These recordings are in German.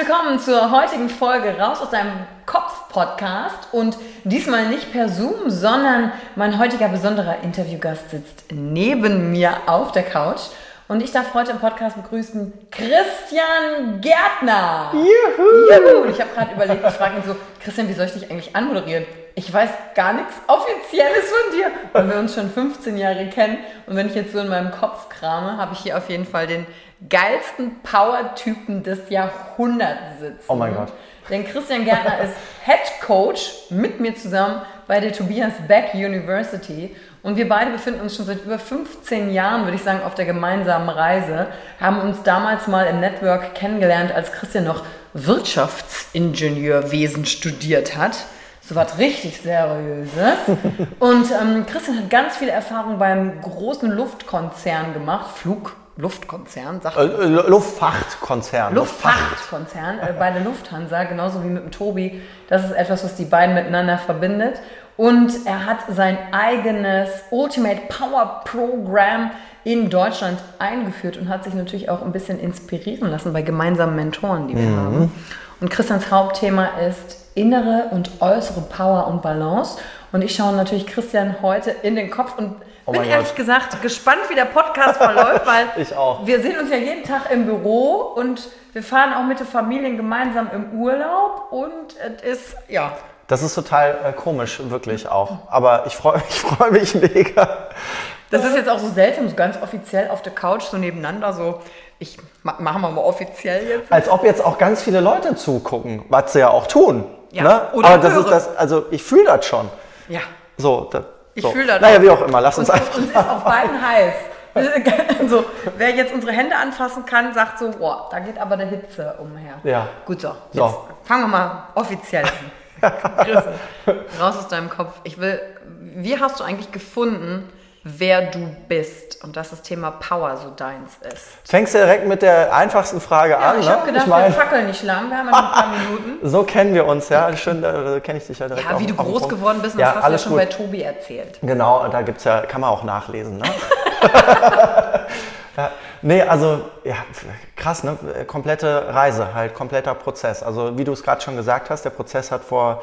Willkommen zur heutigen Folge Raus aus deinem Kopf-Podcast und diesmal nicht per Zoom, sondern mein heutiger besonderer Interviewgast sitzt neben mir auf der Couch und ich darf heute im Podcast begrüßen Christian Gärtner. Juhu! Juhu. Ich habe gerade überlegt, ich frage ihn so, Christian, wie soll ich dich eigentlich anmoderieren? Ich weiß gar nichts Offizielles von dir, weil wir uns schon 15 Jahre kennen. Und wenn ich jetzt so in meinem Kopf krame, habe ich hier auf jeden Fall den geilsten Power-Typen des Jahrhunderts sitzen. Oh mein Gott. Denn Christian Gärtner ist Head Coach mit mir zusammen bei der Tobias Beck University. Und wir beide befinden uns schon seit über 15 Jahren, würde ich sagen, auf der gemeinsamen Reise. Haben uns damals mal im Network kennengelernt, als Christian noch Wirtschaftsingenieurwesen studiert hat. So was richtig Seriöses. Und ähm, Christian hat ganz viel Erfahrung beim großen Luftkonzern gemacht, Flug, Luftkonzern, sagt äh, Luftfahrtkonzern. Luftfahrtkonzern äh, bei der Lufthansa, genauso wie mit dem Tobi. Das ist etwas, was die beiden miteinander verbindet. Und er hat sein eigenes Ultimate Power Program in Deutschland eingeführt und hat sich natürlich auch ein bisschen inspirieren lassen bei gemeinsamen Mentoren, die wir mhm. haben. Und Christians Hauptthema ist innere und äußere Power und Balance. Und ich schaue natürlich Christian heute in den Kopf und oh bin ehrlich Gott. gesagt gespannt, wie der Podcast verläuft, weil ich wir sehen uns ja jeden Tag im Büro und wir fahren auch mit den Familien gemeinsam im Urlaub und es ist, ja, das ist total äh, komisch, wirklich auch. Aber ich freue ich freu mich mega. Das ist jetzt auch so seltsam, so ganz offiziell auf der Couch, so nebeneinander, so. Ich machen wir mal offiziell jetzt. Als ob jetzt auch ganz viele Leute zugucken, was sie ja auch tun. Ja. Ne? Oder Aber das ist das, also ich fühle das schon. Ja. So, das, ich so. fühle das. Naja, wie auch immer, lass uns, uns einfach. Uns ist auf beiden heiß. so, wer jetzt unsere Hände anfassen kann, sagt so, boah, da geht aber der Hitze umher. Ja. Gut so. Jetzt so. fangen wir mal offiziell an. Raus aus deinem Kopf. Ich will, wie hast du eigentlich gefunden, wer du bist und dass das Thema Power so deins ist? Fängst du direkt mit der einfachsten Frage ja, an? Ich ne? habe gedacht, ich mein, wir fackeln nicht lang, wir haben ja noch ein paar Minuten. So kennen wir uns, ja. Schön, da kenne ich dich ja direkt. Ja, wie du groß geworden bist, das ja, hast du ja schon gut. bei Tobi erzählt. Genau, da gibt's ja, kann man auch nachlesen. Ne? ja. Nee, also ja, krass, ne? Komplette Reise, halt kompletter Prozess. Also wie du es gerade schon gesagt hast, der Prozess hat vor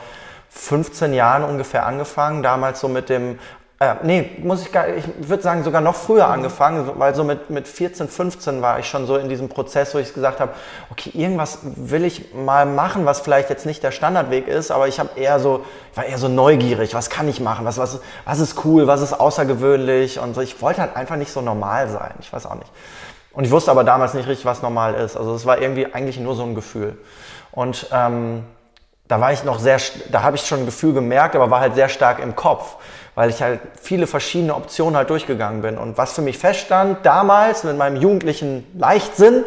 15 Jahren ungefähr angefangen, damals so mit dem Äh, nee, muss ich gar ich würde sagen, sogar noch früher angefangen, weil so mit, mit 14, 15 war ich schon so in diesem Prozess, wo ich gesagt habe, okay, irgendwas will ich mal machen, was vielleicht jetzt nicht der Standardweg ist, aber ich habe eher so, ich war eher so neugierig, was kann ich machen, was, was, was ist cool, was ist außergewöhnlich und so. Ich wollte halt einfach nicht so normal sein, ich weiß auch nicht. Und ich wusste aber damals nicht richtig, was normal ist. Also es war irgendwie eigentlich nur so ein Gefühl. Und ähm, da war ich noch sehr, da habe ich schon ein Gefühl gemerkt, aber war halt sehr stark im Kopf weil ich halt viele verschiedene Optionen halt durchgegangen bin. Und was für mich feststand damals mit meinem jugendlichen Leichtsinn,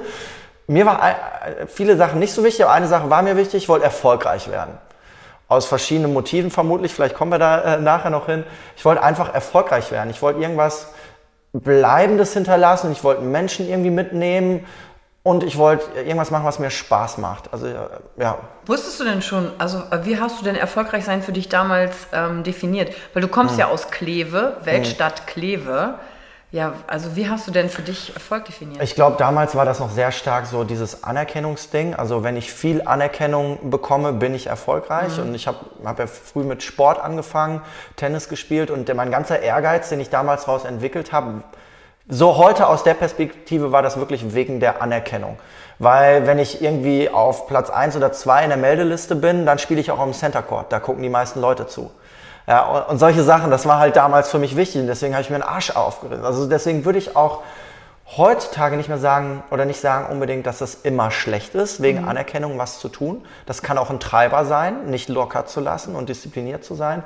mir war äh, viele Sachen nicht so wichtig, aber eine Sache war mir wichtig, ich wollte erfolgreich werden. Aus verschiedenen Motiven vermutlich, vielleicht kommen wir da äh, nachher noch hin. Ich wollte einfach erfolgreich werden. Ich wollte irgendwas Bleibendes hinterlassen. Ich wollte Menschen irgendwie mitnehmen und ich wollte irgendwas machen, was mir Spaß macht. Also ja. Wusstest du denn schon, also wie hast du denn erfolgreich sein für dich damals ähm, definiert? Weil du kommst hm. ja aus Kleve, Weltstadt hm. Kleve. Ja, also wie hast du denn für dich Erfolg definiert? Ich glaube, damals war das noch sehr stark so dieses Anerkennungsding. Also wenn ich viel Anerkennung bekomme, bin ich erfolgreich. Mhm. Und ich habe hab ja früh mit Sport angefangen, Tennis gespielt und mein ganzer Ehrgeiz, den ich damals daraus entwickelt habe, so heute aus der Perspektive war das wirklich wegen der Anerkennung. Weil wenn ich irgendwie auf Platz 1 oder 2 in der Meldeliste bin, dann spiele ich auch am Center Court. Da gucken die meisten Leute zu. Ja, und, und solche Sachen, das war halt damals für mich wichtig und deswegen habe ich mir einen Arsch aufgerissen. Also deswegen würde ich auch heutzutage nicht mehr sagen oder nicht sagen unbedingt, dass es immer schlecht ist, wegen mhm. Anerkennung was zu tun. Das kann auch ein Treiber sein, nicht locker zu lassen und diszipliniert zu sein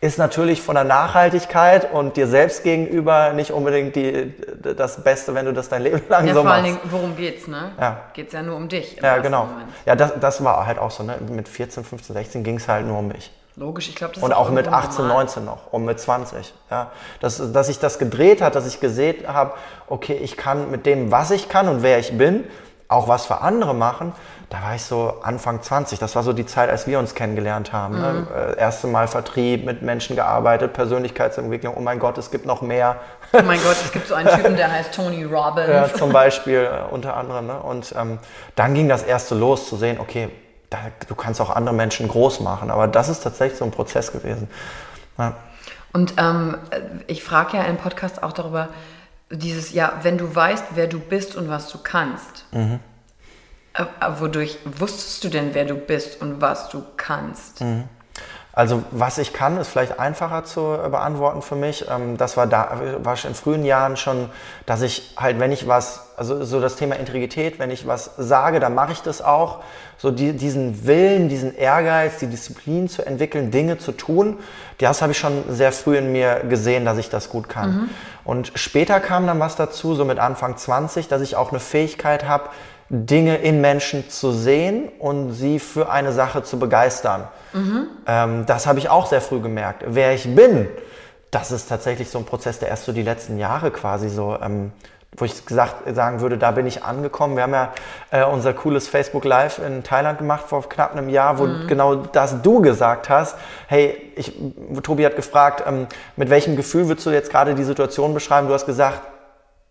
ist natürlich von der Nachhaltigkeit und dir selbst gegenüber nicht unbedingt die, das Beste, wenn du das dein Leben lang ja, so vor machst. Vor allen Dingen, worum geht's, ne? Ja. Geht's ja nur um dich. Ja, genau. Moment. Ja, das, das war halt auch so, ne? Mit 14, 15, 16 ging es halt nur um mich. Logisch, ich glaube, das Und ist auch mit 18, normal. 19 noch und mit 20. Ja. Dass, dass ich das gedreht hat, dass ich gesehen habe, okay, ich kann mit dem, was ich kann und wer ich bin, auch was für andere machen da war ich so Anfang 20. Das war so die Zeit, als wir uns kennengelernt haben. Ne? Mhm. Ne? Äh, erste Mal Vertrieb, mit Menschen gearbeitet, Persönlichkeitsentwicklung. Oh mein Gott, es gibt noch mehr. Oh mein Gott, es gibt so einen Typen, der heißt Tony Robbins. Ja, zum Beispiel äh, unter anderem. Ne? Und ähm, dann ging das erste los, zu sehen, okay, da, du kannst auch andere Menschen groß machen. Aber das ist tatsächlich so ein Prozess gewesen. Ja. Und ähm, ich frage ja im Podcast auch darüber, dieses, ja, wenn du weißt, wer du bist und was du kannst. Mhm äh, wodurch wusstest du denn, wer du bist und was du kannst? Mhm. Also was ich kann, ist vielleicht einfacher zu beantworten für mich. Ähm, das war da, war schon in frühen Jahren schon, dass ich halt, wenn ich was, also so das Thema Integrität, wenn ich was sage, dann mache ich das auch. So die, diesen Willen, diesen Ehrgeiz, die Disziplin zu entwickeln, Dinge zu tun, das habe ich schon sehr früh in mir gesehen, dass ich das gut kann. Mhm. Und später kam dann was dazu, so mit Anfang 20, dass ich auch eine Fähigkeit habe, Dinge in Menschen zu sehen und sie für eine Sache zu begeistern. Mhm. Ähm, das habe ich auch sehr früh gemerkt. Wer ich bin, das ist tatsächlich so ein Prozess, der erst so die letzten Jahre quasi so, ähm, wo ich gesagt sagen würde, da bin ich angekommen. Wir haben ja äh, unser cooles Facebook Live in Thailand gemacht vor knapp einem Jahr, wo mhm. genau das du gesagt hast. Hey, ich, Tobi hat gefragt, ähm, mit welchem Gefühl würdest du jetzt gerade die Situation beschreiben? Du hast gesagt,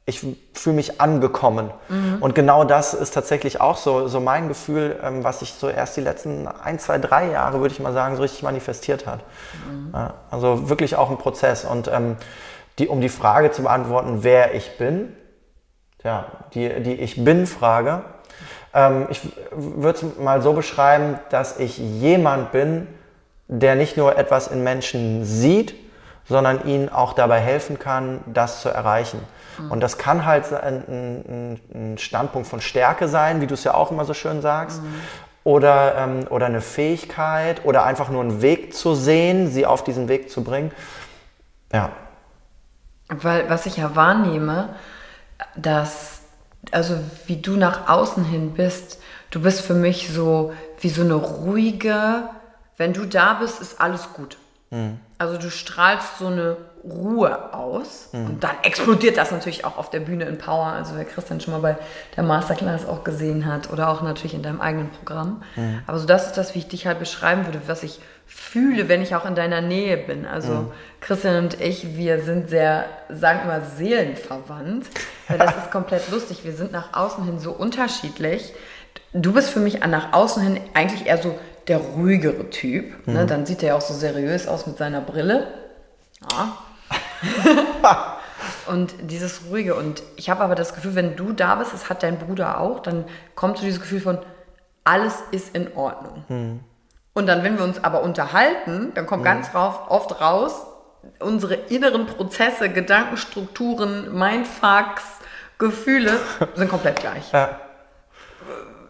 ich fühle mich angekommen. Mhm. Und genau das ist tatsächlich auch so, so mein Gefühl, ähm, was sich so erst die letzten ein, zwei, drei Jahre, würde ich mal sagen, so richtig manifestiert hat. Mhm. Ja, also wirklich auch ein Prozess. Und ähm, die, um die Frage zu beantworten, wer ich bin, ja, die, die Ich Bin-Frage, ähm, ich würde es mal so beschreiben, dass ich jemand bin, der nicht nur etwas in Menschen sieht, sondern ihnen auch dabei helfen kann, das zu erreichen. Mhm. Und das kann halt ein, ein, ein, Standpunkt von Stärke sein, wie du es ja auch immer so schön sagst. Mhm. Oder, ähm, oder eine Fähigkeit oder einfach nur einen Weg zu sehen, sie auf diesen Weg zu bringen. Ja. Weil was ich ja wahrnehme, dass, also wie du nach außen hin bist, du bist für mich so wie so eine ruhige, wenn du da bist, ist alles gut. Mhm. Also du strahlst so eine Ruhe aus mhm. und dann explodiert das natürlich auch auf der Bühne in Power. Also wer Christian schon mal bei der Masterclass auch gesehen hat oder auch natürlich in deinem eigenen Programm. Mhm. Aber so das ist das, wie ich dich halt beschreiben würde, was ich fühle, wenn ich auch in deiner Nähe bin. Also mhm. Christian und ich, wir sind sehr, sagen wir mal, seelenverwandt. Weil das ist komplett lustig. Wir sind nach außen hin so unterschiedlich. Du bist für mich nach außen hin eigentlich eher so der ruhigere Typ. Ne? Mhm. Dann sieht er ja auch so seriös aus mit seiner Brille. Ja. und dieses Ruhige. Und ich habe aber das Gefühl, wenn du da bist, das hat dein Bruder auch, dann kommt so dieses Gefühl von, alles ist in Ordnung. Hm. Und dann, wenn wir uns aber unterhalten, dann kommt hm. ganz drauf, oft raus, unsere inneren Prozesse, Gedankenstrukturen, Mindfucks, Gefühle sind komplett gleich. Ja.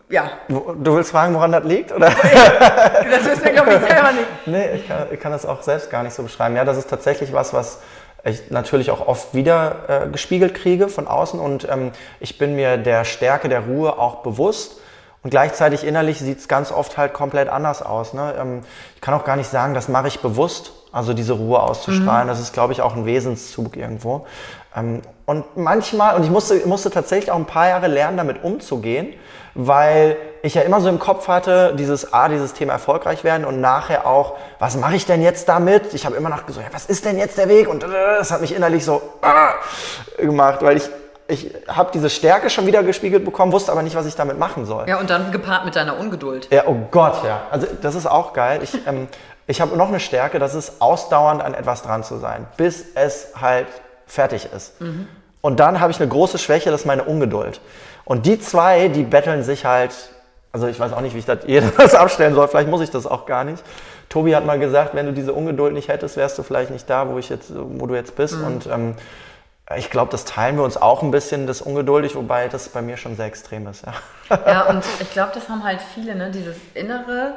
Ja. Du willst fragen, woran das liegt? Oder? das wissen wir, glaube ich, selber nicht. Nee, ich kann, ich kann das auch selbst gar nicht so beschreiben. Ja, das ist tatsächlich was, was ich natürlich auch oft wieder äh, gespiegelt kriege von außen und ähm, ich bin mir der Stärke der Ruhe auch bewusst. Und gleichzeitig innerlich sieht es ganz oft halt komplett anders aus. Ne? Ähm, ich kann auch gar nicht sagen, das mache ich bewusst, also diese Ruhe auszustrahlen. Mhm. Das ist, glaube ich, auch ein Wesenszug irgendwo. Ähm, und manchmal, und ich musste, musste tatsächlich auch ein paar Jahre lernen, damit umzugehen, weil ich ja immer so im Kopf hatte, dieses A, dieses Thema erfolgreich werden und nachher auch, was mache ich denn jetzt damit? Ich habe immer noch gesagt, ja, was ist denn jetzt der Weg? Und äh, das hat mich innerlich so äh, gemacht, weil ich ich habe diese Stärke schon wieder gespiegelt bekommen, wusste aber nicht, was ich damit machen soll. Ja, und dann gepaart mit deiner Ungeduld. Ja, oh Gott, ja. Also das ist auch geil. Ich, ähm, ich habe noch eine Stärke, das ist ausdauernd an etwas dran zu sein, bis es halt fertig ist. Mhm. Und dann habe ich eine große Schwäche, das ist meine Ungeduld. Und die zwei, die betteln sich halt, also ich weiß auch nicht, wie ich das jeder das abstellen soll, vielleicht muss ich das auch gar nicht. Tobi hat mal gesagt, wenn du diese Ungeduld nicht hättest, wärst du vielleicht nicht da, wo ich jetzt, wo du jetzt bist. Mhm. Und ähm, ich glaube, das teilen wir uns auch ein bisschen, das ungeduldig, wobei das bei mir schon sehr extrem ist. Ja, ja und ich glaube, das haben halt viele, ne? dieses innere,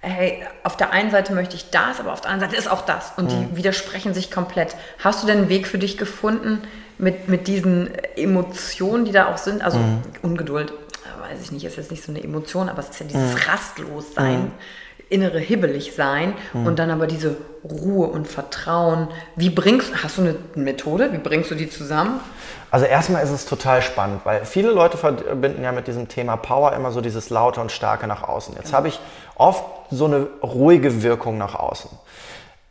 hey, auf der einen Seite möchte ich das, aber auf der anderen Seite ist auch das. Und mhm. die widersprechen sich komplett. Hast du denn einen Weg für dich gefunden, mit, mit diesen Emotionen, die da auch sind, also mhm. Ungeduld, weiß ich nicht, ist jetzt nicht so eine Emotion, aber es ist ja dieses mhm. Rastlossein, mhm. innere hibbelig sein mhm. und dann aber diese Ruhe und Vertrauen. Wie bringst hast du eine Methode? Wie bringst du die zusammen? Also erstmal ist es total spannend, weil viele Leute verbinden ja mit diesem Thema Power immer so dieses laute und starke nach außen. Jetzt genau. habe ich oft so eine ruhige Wirkung nach außen.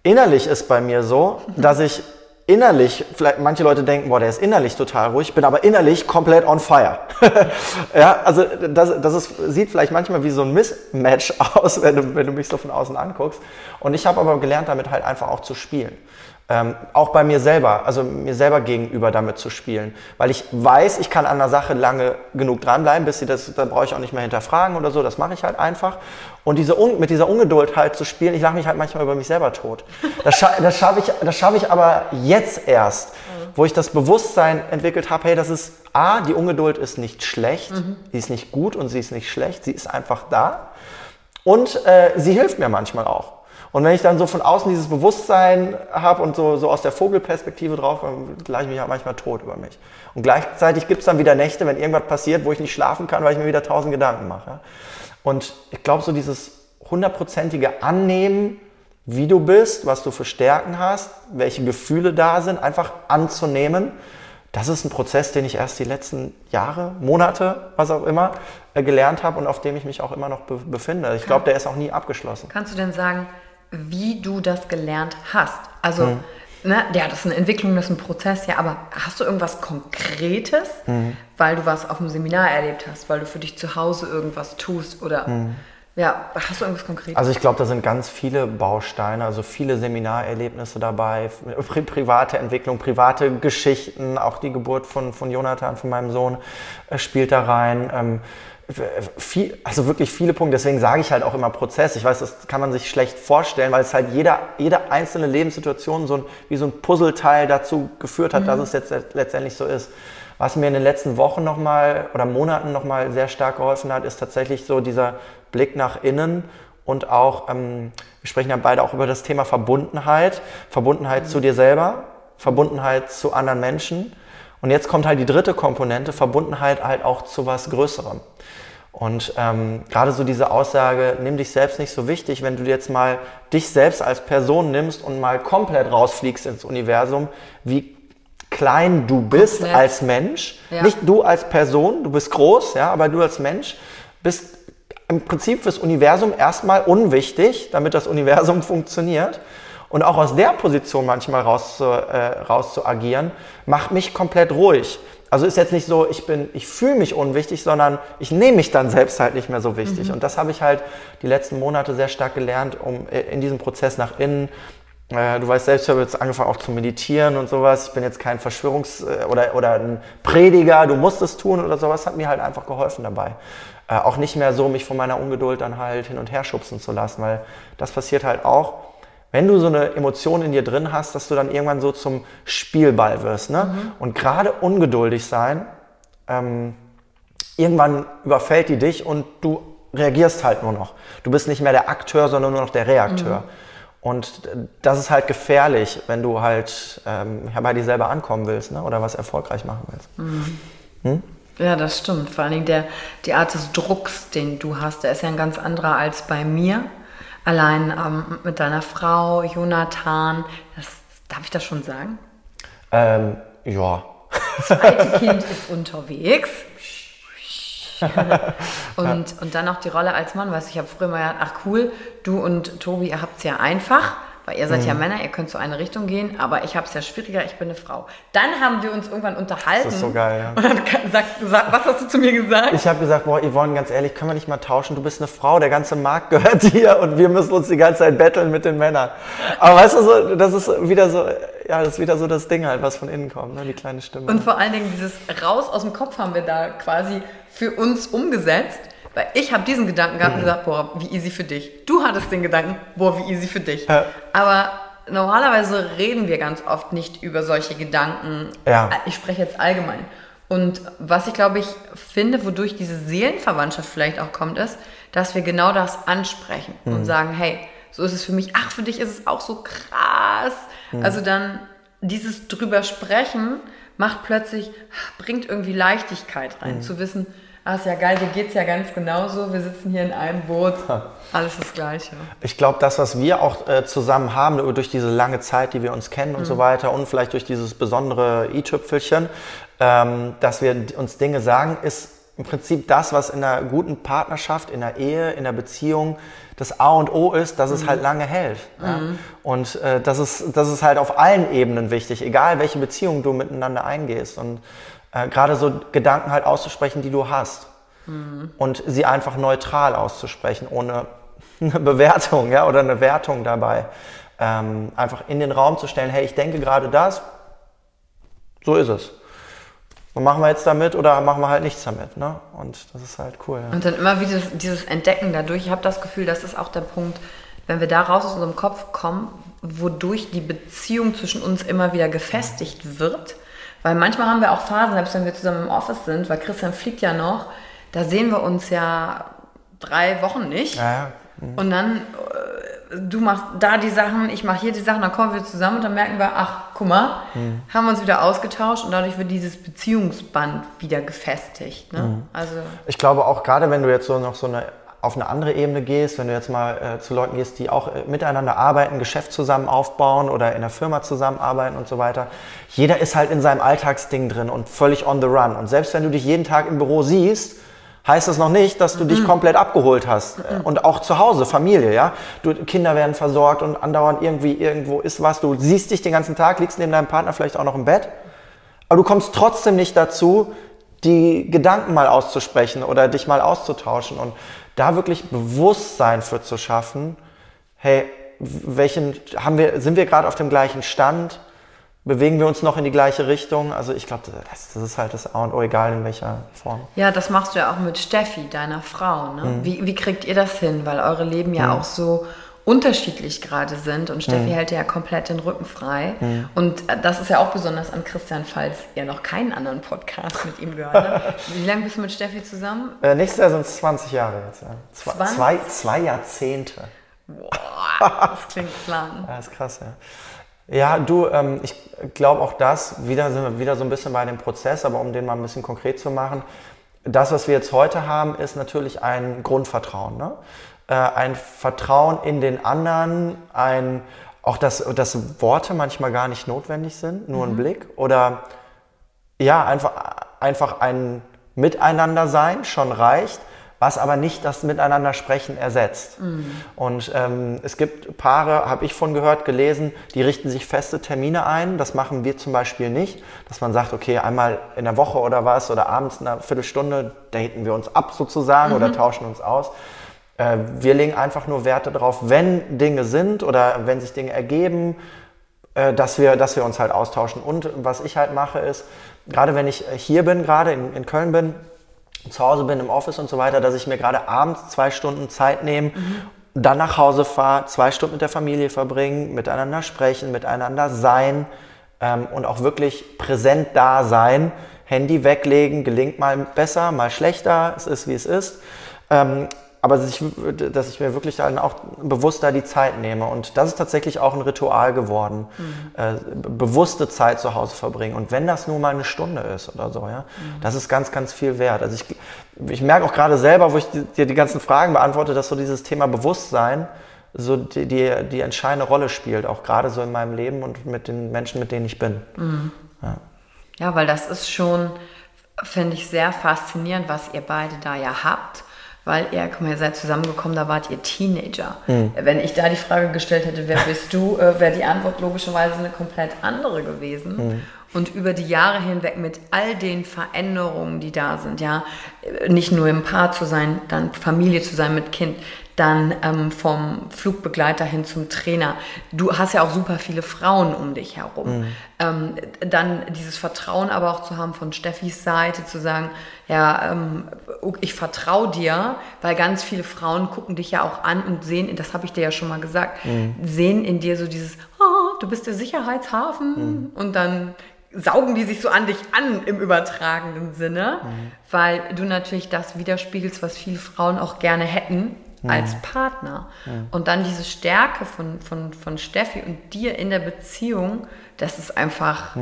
Innerlich ist bei mir so, dass ich innerlich, vielleicht manche Leute denken, boah, der ist innerlich total ruhig, bin aber innerlich komplett on fire. ja, also das, das ist, sieht vielleicht manchmal wie so ein Mismatch aus, wenn du, wenn du mich so von außen anguckst. Und ich habe aber gelernt, damit halt einfach auch zu spielen. Ähm, auch bei mir selber, also mir selber gegenüber damit zu spielen. Weil ich weiß, ich kann an der Sache lange genug dranbleiben, bis sie das, da brauche ich auch nicht mehr hinterfragen oder so, das mache ich halt einfach. Und diese, mit dieser Ungeduld halt zu spielen, ich lache mich halt manchmal über mich selber tot. Das, scha das schaffe ich, das schaff ich aber jetzt erst, mhm. wo ich das Bewusstsein entwickelt habe, hey, das ist A, die Ungeduld ist nicht schlecht, mhm. sie ist nicht gut und sie ist nicht schlecht, sie ist einfach da. Und äh, sie hilft mir manchmal auch. Und wenn ich dann so von außen dieses Bewusstsein habe und so, so aus der Vogelperspektive drauf, dann gleich ich mich halt manchmal tot über mich. Und gleichzeitig gibt es dann wieder Nächte, wenn irgendwas passiert, wo ich nicht schlafen kann, weil ich mir wieder tausend Gedanken mache. Und ich glaube, so dieses hundertprozentige Annehmen, wie du bist, was du für Stärken hast, welche Gefühle da sind, einfach anzunehmen, das ist ein Prozess, den ich erst die letzten Jahre, Monate, was auch immer, äh, gelernt habe und auf dem ich mich auch immer noch befinde. Ich glaube, der ist auch nie abgeschlossen. Kannst du denn sagen, wie du das gelernt hast. Also, mhm. ne, ja, das ist eine Entwicklung, das ist ein Prozess, ja, aber hast du irgendwas Konkretes, mhm. weil du was auf dem Seminar erlebt hast, weil du für dich zu Hause irgendwas tust oder mhm. ja, hast du irgendwas Konkretes? Also ich glaube, da sind ganz viele Bausteine, also viele Seminarerlebnisse dabei, pri private Entwicklung, private Geschichten, auch die Geburt von, von Jonathan, von meinem Sohn, äh, spielt da rein. Ähm, viel, also wirklich viele Punkte. Deswegen sage ich halt auch immer Prozess. Ich weiß, das kann man sich schlecht vorstellen, weil es halt jeder, jede einzelne Lebenssituation so ein, wie so ein Puzzleteil dazu geführt hat, mhm. dass es jetzt letztendlich so ist. Was mir in den letzten Wochen nochmal oder Monaten nochmal sehr stark geholfen hat, ist tatsächlich so dieser Blick nach innen und auch, ähm, wir sprechen ja beide auch über das Thema Verbundenheit. Verbundenheit mhm. zu dir selber, Verbundenheit zu anderen Menschen. Und jetzt kommt halt die dritte Komponente, Verbundenheit halt auch zu was Größerem. Und ähm, gerade so diese Aussage, nimm dich selbst nicht so wichtig, wenn du jetzt mal dich selbst als Person nimmst und mal komplett rausfliegst ins Universum, wie klein du bist komplett. als Mensch. Ja. Nicht du als Person, du bist groß, ja, aber du als Mensch bist im Prinzip fürs Universum erstmal unwichtig, damit das Universum funktioniert. Und auch aus der Position manchmal raus zu, äh, raus zu agieren, macht mich komplett ruhig. Also ist jetzt nicht so, ich bin, ich fühle mich unwichtig, sondern ich nehme mich dann selbst halt nicht mehr so wichtig. Mhm. Und das habe ich halt die letzten Monate sehr stark gelernt, um äh, in diesem Prozess nach innen äh, du weißt selbst, ich habe jetzt angefangen auch zu meditieren und sowas. Ich bin jetzt kein Verschwörungs- äh, oder, oder ein Prediger, du musst es tun oder sowas, hat mir halt einfach geholfen dabei. Äh, auch nicht mehr so, mich von meiner Ungeduld dann halt hin und her schubsen zu lassen, weil das passiert halt auch, wenn du so eine Emotion in dir drin hast, dass du dann irgendwann so zum Spielball wirst. Ne? Mhm. Und gerade ungeduldig sein, ähm, irgendwann überfällt die dich und du reagierst halt nur noch. Du bist nicht mehr der Akteur, sondern nur noch der Reakteur. Mhm. Und das ist halt gefährlich, wenn du halt ähm, bei dir selber ankommen willst ne? oder was erfolgreich machen willst. Mhm. Hm? Ja, das stimmt. Vor allen Dingen der, die Art des Drucks, den du hast, der ist ja ein ganz anderer als bei mir. Allein ähm, mit deiner Frau, Jonathan, das, darf ich das schon sagen? Ähm, ja. Das zweite Kind ist unterwegs. und, und dann noch die Rolle als Mann, weißt du, ich habe früher mal gedacht, ach cool, du und Tobi, ihr habt es ja einfach weil ihr seid mhm. ja Männer, ihr könnt so eine Richtung gehen, aber ich habe es ja schwieriger, ich bin eine Frau. Dann haben wir uns irgendwann unterhalten. Das ist so geil, ja. Und dann sagt, sag, was hast du zu mir gesagt? Ich habe gesagt, boah, Yvonne, ganz ehrlich, können wir nicht mal tauschen? Du bist eine Frau, der ganze Markt gehört dir und wir müssen uns die ganze Zeit betteln mit den Männern. Aber weißt du, so, das ist wieder so, ja, das ist wieder so das Ding halt, was von innen kommt, ne? die kleine Stimme. Und vor allen Dingen dieses Raus aus dem Kopf haben wir da quasi für uns umgesetzt weil ich habe diesen Gedanken gehabt und gesagt, boah, wie easy für dich. Du hattest den Gedanken, boah, wie easy für dich. Ja. Aber normalerweise reden wir ganz oft nicht über solche Gedanken. Ja. Ich spreche jetzt allgemein. Und was ich glaube ich finde, wodurch diese Seelenverwandtschaft vielleicht auch kommt, ist, dass wir genau das ansprechen mhm. und sagen, hey, so ist es für mich. Ach, für dich ist es auch so krass. Mhm. Also dann dieses drüber sprechen macht plötzlich, bringt irgendwie Leichtigkeit rein, mhm. zu wissen, Ah, ist ja geil, dir geht es ja ganz genauso. Wir sitzen hier in einem Boot. Alles das Gleiche. Ich glaube, das, was wir auch äh, zusammen haben, durch diese lange Zeit, die wir uns kennen und mhm. so weiter und vielleicht durch dieses besondere i-Tüpfelchen, ähm, dass wir uns Dinge sagen, ist im Prinzip das, was in einer guten Partnerschaft, in einer Ehe, in einer Beziehung das A und O ist, dass mhm. es halt lange hält. Ja? Mhm. Und äh, das, ist, das ist halt auf allen Ebenen wichtig, egal welche Beziehung du miteinander eingehst. Und äh, gerade so Gedanken halt auszusprechen, die du hast. Mhm. Und sie einfach neutral auszusprechen, ohne eine Bewertung ja, oder eine Wertung dabei. Ähm, einfach in den Raum zu stellen, hey, ich denke gerade das, so ist es. Und machen wir jetzt damit oder machen wir halt nichts damit. Ne? Und das ist halt cool. Ja. Und dann immer wieder dieses Entdecken dadurch. Ich habe das Gefühl, das ist auch der Punkt, wenn wir da raus aus unserem Kopf kommen, wodurch die Beziehung zwischen uns immer wieder gefestigt wird weil manchmal haben wir auch Phasen, selbst wenn wir zusammen im Office sind, weil Christian fliegt ja noch, da sehen wir uns ja drei Wochen nicht. Ja. Mhm. Und dann, äh, du machst da die Sachen, ich mache hier die Sachen, dann kommen wir zusammen und dann merken wir, ach, guck mal, mhm. haben wir uns wieder ausgetauscht und dadurch wird dieses Beziehungsband wieder gefestigt. Ne? Mhm. Also ich glaube auch gerade, wenn du jetzt so noch so eine auf eine andere Ebene gehst, wenn du jetzt mal äh, zu Leuten gehst, die auch äh, miteinander arbeiten, Geschäft zusammen aufbauen oder in der Firma zusammenarbeiten und so weiter. Jeder ist halt in seinem Alltagsding drin und völlig on the run. Und selbst wenn du dich jeden Tag im Büro siehst, heißt das noch nicht, dass du dich mhm. komplett abgeholt hast. Mhm. Und auch zu Hause, Familie, ja. Du, Kinder werden versorgt und andauernd irgendwie irgendwo ist was. Du siehst dich den ganzen Tag, liegst neben deinem Partner vielleicht auch noch im Bett. Aber du kommst trotzdem nicht dazu, die Gedanken mal auszusprechen oder dich mal auszutauschen. Und da wirklich Bewusstsein für zu schaffen, hey, welchen haben wir, sind wir gerade auf dem gleichen Stand? Bewegen wir uns noch in die gleiche Richtung? Also ich glaube, das, das, ist halt das A und O, egal in welcher Form. Ja, das machst du ja auch mit Steffi, deiner Frau. Ne? Mhm. Wie, wie kriegt ihr das hin? Weil eure Leben ja mhm. auch so unterschiedlich gerade sind und Steffi mhm. hält ja komplett den Rücken frei. Mhm. Und das ist ja auch besonders an Christian, falls ihr noch keinen anderen Podcast mit ihm gehört habt. Wie lange bist du mit Steffi zusammen? Äh, nächstes Jahr sind es 20 Jahre jetzt. Ja. Zwei, zwei, zwei, Jahrzehnte. Boah, das klingt lang. ja, ist krass, ja. Ja, du, ähm, ich glaube auch das, wieder sind wir wieder so ein bisschen bei dem Prozess, aber um den mal ein bisschen konkret zu machen, das, was wir jetzt heute haben, ist natürlich ein Grundvertrauen. Ne? Äh, ein Vertrauen in den anderen, ein, auch dass, dass Worte manchmal gar nicht notwendig sind, nur mhm. ein Blick oder ja, einfach, einfach ein Miteinander sein schon reicht, was aber nicht das Miteinander sprechen ersetzt. Mhm. Und ähm, es gibt Paare, habe ich von gehört, gelesen, die richten sich feste Termine ein. Das machen wir zum Beispiel nicht, dass man sagt, okay, einmal in der Woche oder was oder abends in einer Viertelstunde daten wir uns ab sozusagen mhm. oder tauschen uns aus Äh, wir legen einfach nur Werte drauf, wenn Dinge sind oder wenn sich Dinge ergeben, äh, dass, wir, dass wir uns halt austauschen. Und was ich halt mache ist, gerade wenn ich hier bin, gerade in, in Köln bin, zu Hause bin, im Office und so weiter, dass ich mir gerade abends zwei Stunden Zeit nehme, mhm. dann nach Hause fahre, zwei Stunden mit der Familie verbringen, miteinander sprechen, miteinander sein ähm, und auch wirklich präsent da sein. Handy weglegen, gelingt mal besser, mal schlechter, es ist wie es ist. Ähm, aber dass ich, dass ich mir wirklich dann auch bewusster die Zeit nehme. Und das ist tatsächlich auch ein Ritual geworden. Mhm. Äh, bewusste Zeit zu Hause verbringen. Und wenn das nur mal eine Stunde ist oder so, ja, mhm. das ist ganz, ganz viel wert. Also ich, ich merke auch gerade selber, wo ich dir die ganzen Fragen beantworte, dass so dieses Thema Bewusstsein so die, die, die entscheidende Rolle spielt, auch gerade so in meinem Leben und mit den Menschen, mit denen ich bin. Mhm. Ja. ja, weil das ist schon, finde ich, sehr faszinierend, was ihr beide da ja habt weil ihr, guck mal, ihr seid zusammengekommen, da wart ihr Teenager. Mhm. Wenn ich da die Frage gestellt hätte, wer bist du, äh, wäre die Antwort logischerweise eine komplett andere gewesen. Mhm. Und über die Jahre hinweg mit all den Veränderungen, die da sind, ja, nicht nur im Paar zu sein, dann Familie zu sein mit Kind, dann ähm, vom Flugbegleiter hin zum Trainer. Du hast ja auch super viele Frauen um dich herum. Mhm. Ähm, dann dieses Vertrauen aber auch zu haben von Steffis Seite, zu sagen, ja, ähm, ich vertraue dir, weil ganz viele Frauen gucken dich ja auch an und sehen, das habe ich dir ja schon mal gesagt, mhm. sehen in dir so dieses, oh, du bist der Sicherheitshafen mhm. und dann saugen die sich so an dich an im übertragenen Sinne, mhm. weil du natürlich das widerspiegelst, was viele Frauen auch gerne hätten als Partner. Mhm. Und dann diese Stärke von, von, von Steffi und dir in der Beziehung, das ist einfach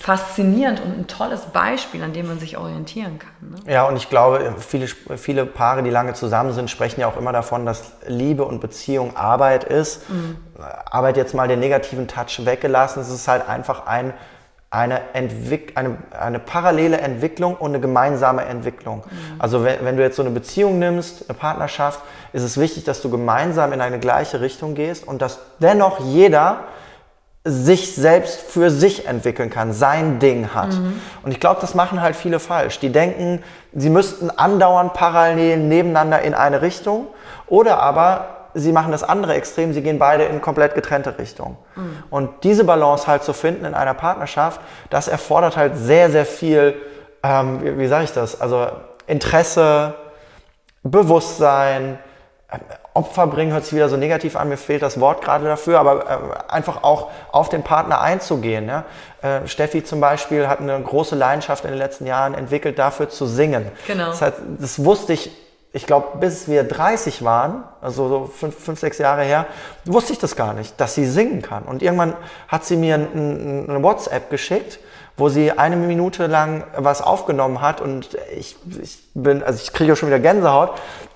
faszinierend und ein tolles Beispiel, an dem man sich orientieren kann. Ne? Ja, und ich glaube, viele, viele Paare, die lange zusammen sind, sprechen ja auch immer davon, dass Liebe und Beziehung Arbeit ist. Mhm. Arbeit jetzt mal den negativen Touch weggelassen. Es ist halt einfach ein eine, Entwick eine, eine parallele Entwicklung und eine gemeinsame Entwicklung. Mhm. Also wenn, wenn du jetzt so eine Beziehung nimmst, eine Partnerschaft, ist es wichtig, dass du gemeinsam in eine gleiche Richtung gehst und dass dennoch jeder sich selbst für sich entwickeln kann, sein Ding hat. Mhm. Und ich glaube, das machen halt viele falsch. Die denken, sie müssten andauernd parallel nebeneinander in eine Richtung oder aber sie machen das andere Extrem, sie gehen beide in komplett getrennte Richtungen. Mhm. Und diese Balance halt zu finden in einer Partnerschaft, das erfordert halt sehr, sehr viel, ähm, wie, wie sage ich das, also Interesse, Bewusstsein, äh, Opfer bringen hört sich wieder so negativ an, mir fehlt das Wort gerade dafür, aber äh, einfach auch auf den Partner einzugehen. Ja? Äh, Steffi zum Beispiel hat eine große Leidenschaft in den letzten Jahren entwickelt, dafür zu singen. Genau. Das, heißt, das wusste ich ich glaube, bis wir 30 waren, also so fünf, fünf, sechs Jahre her, wusste ich das gar nicht, dass sie singen kann. Und irgendwann hat sie mir ein, eine WhatsApp geschickt, wo sie eine Minute lang was aufgenommen hat und ich, ich bin, also ich kriege schon wieder Gänsehaut.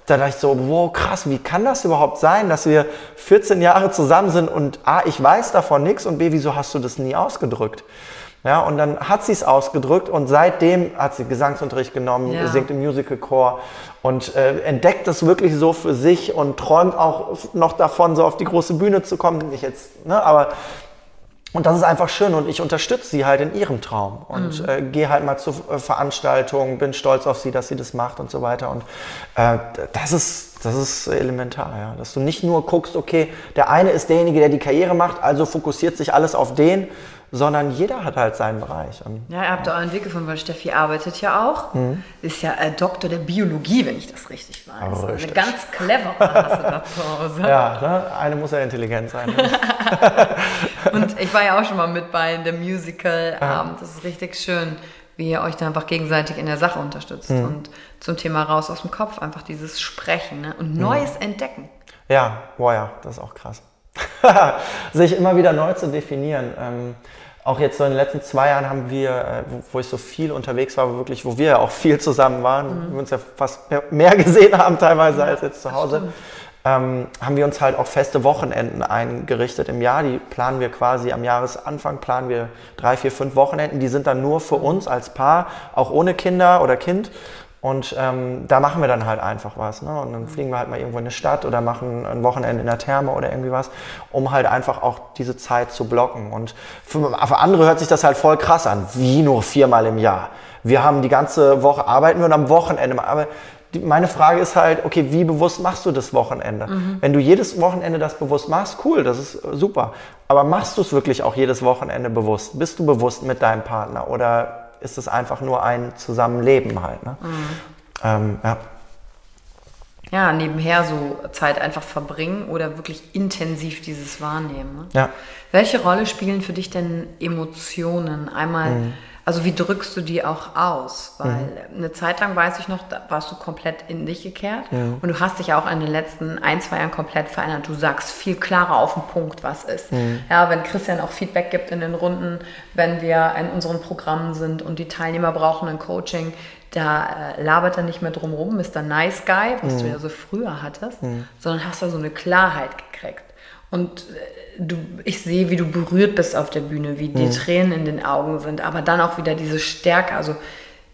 Da dachte ich so, wow, krass, wie kann das überhaupt sein, dass wir 14 Jahre zusammen sind und A, ich weiß davon nichts und B, wieso hast du das nie ausgedrückt? Ja, und dann hat sie es ausgedrückt und seitdem hat sie Gesangsunterricht genommen, ja. singt im Musical Chor und äh, entdeckt das wirklich so für sich und träumt auch noch davon, so auf die große Bühne zu kommen. Nicht jetzt, ne, aber und das ist einfach schön und ich unterstütze sie halt in ihrem Traum und mhm. äh, gehe halt mal zu äh, Veranstaltungen, bin stolz auf sie, dass sie das macht und so weiter. Und äh, das ist das ist elementar, ja, dass du nicht nur guckst, okay, der eine ist derjenige, der die Karriere macht, also fokussiert sich alles auf den, sondern jeder hat halt seinen Bereich. Und, ja, ihr habt da auch einen Weg gefunden, weil Steffi arbeitet ja auch. Mhm. Ist ja äh, Doktor der Biologie, wenn ich das richtig weiß. Also eine ganz clevere hast du da zu Hause. Ja, ne? eine muss ja intelligent sein. und ich war ja auch schon mal mit bei dem Musical-Abend. Das ist richtig schön, wie ihr euch da einfach gegenseitig in der Sache unterstützt. Mhm. Und zum Thema raus aus dem Kopf, einfach dieses Sprechen ne? und Neues mhm. entdecken. Ja, boah ja, das ist auch krass. sich immer wieder neu zu definieren. Ähm, auch jetzt so in den letzten zwei Jahren haben wir, äh, wo, ich so viel unterwegs war, wirklich, wo wir ja auch viel zusammen waren, mhm. wir uns ja fast mehr gesehen haben teilweise ja, als jetzt zu Hause, ähm, haben wir uns halt auch feste Wochenenden eingerichtet im Jahr. Die planen wir quasi am Jahresanfang, planen wir drei, vier, fünf Wochenenden. Die sind dann nur für uns als Paar, auch ohne Kinder oder Kind. Und ähm, da machen wir dann halt einfach was. Ne? Und dann fliegen wir halt mal irgendwo in eine Stadt oder machen ein Wochenende in der Therme oder irgendwie was, um halt einfach auch diese Zeit zu blocken. Und für, für andere hört sich das halt voll krass an. Wie nur viermal im Jahr? Wir haben die ganze Woche arbeiten wir und am Wochenende. Aber die, meine Frage ist halt, okay, wie bewusst machst du das Wochenende? Mhm. Wenn du jedes Wochenende das bewusst machst, cool, das ist super. Aber machst du es wirklich auch jedes Wochenende bewusst? Bist du bewusst mit deinem Partner oder ist es einfach nur ein Zusammenleben halt? Ne? Mhm. Ähm, ja. Ja, nebenher so Zeit einfach verbringen oder wirklich intensiv dieses Wahrnehmen. Ne? Ja. Welche Rolle spielen für dich denn Emotionen? Einmal, mhm. Also wie drückst du die auch aus? Weil mhm. eine Zeit lang weiß ich noch, da warst du komplett in dich gekehrt mhm. und du hast dich auch in den letzten ein, zwei Jahren komplett verändert. Du sagst viel klarer auf den Punkt, was ist. Mhm. Ja, wenn Christian auch Feedback gibt in den Runden, wenn wir in unseren Programmen sind und die Teilnehmer brauchen ein Coaching, da äh, labert er nicht mehr drumherum, Mr. Nice Guy, was mhm. du ja so früher hattest, mhm. sondern hast da so eine Klarheit gekriegt. Und äh, du, ich sehe, wie du berührt bist auf der Bühne, wie die mhm. Tränen in den Augen sind, aber dann auch wieder diese Stärke. Also,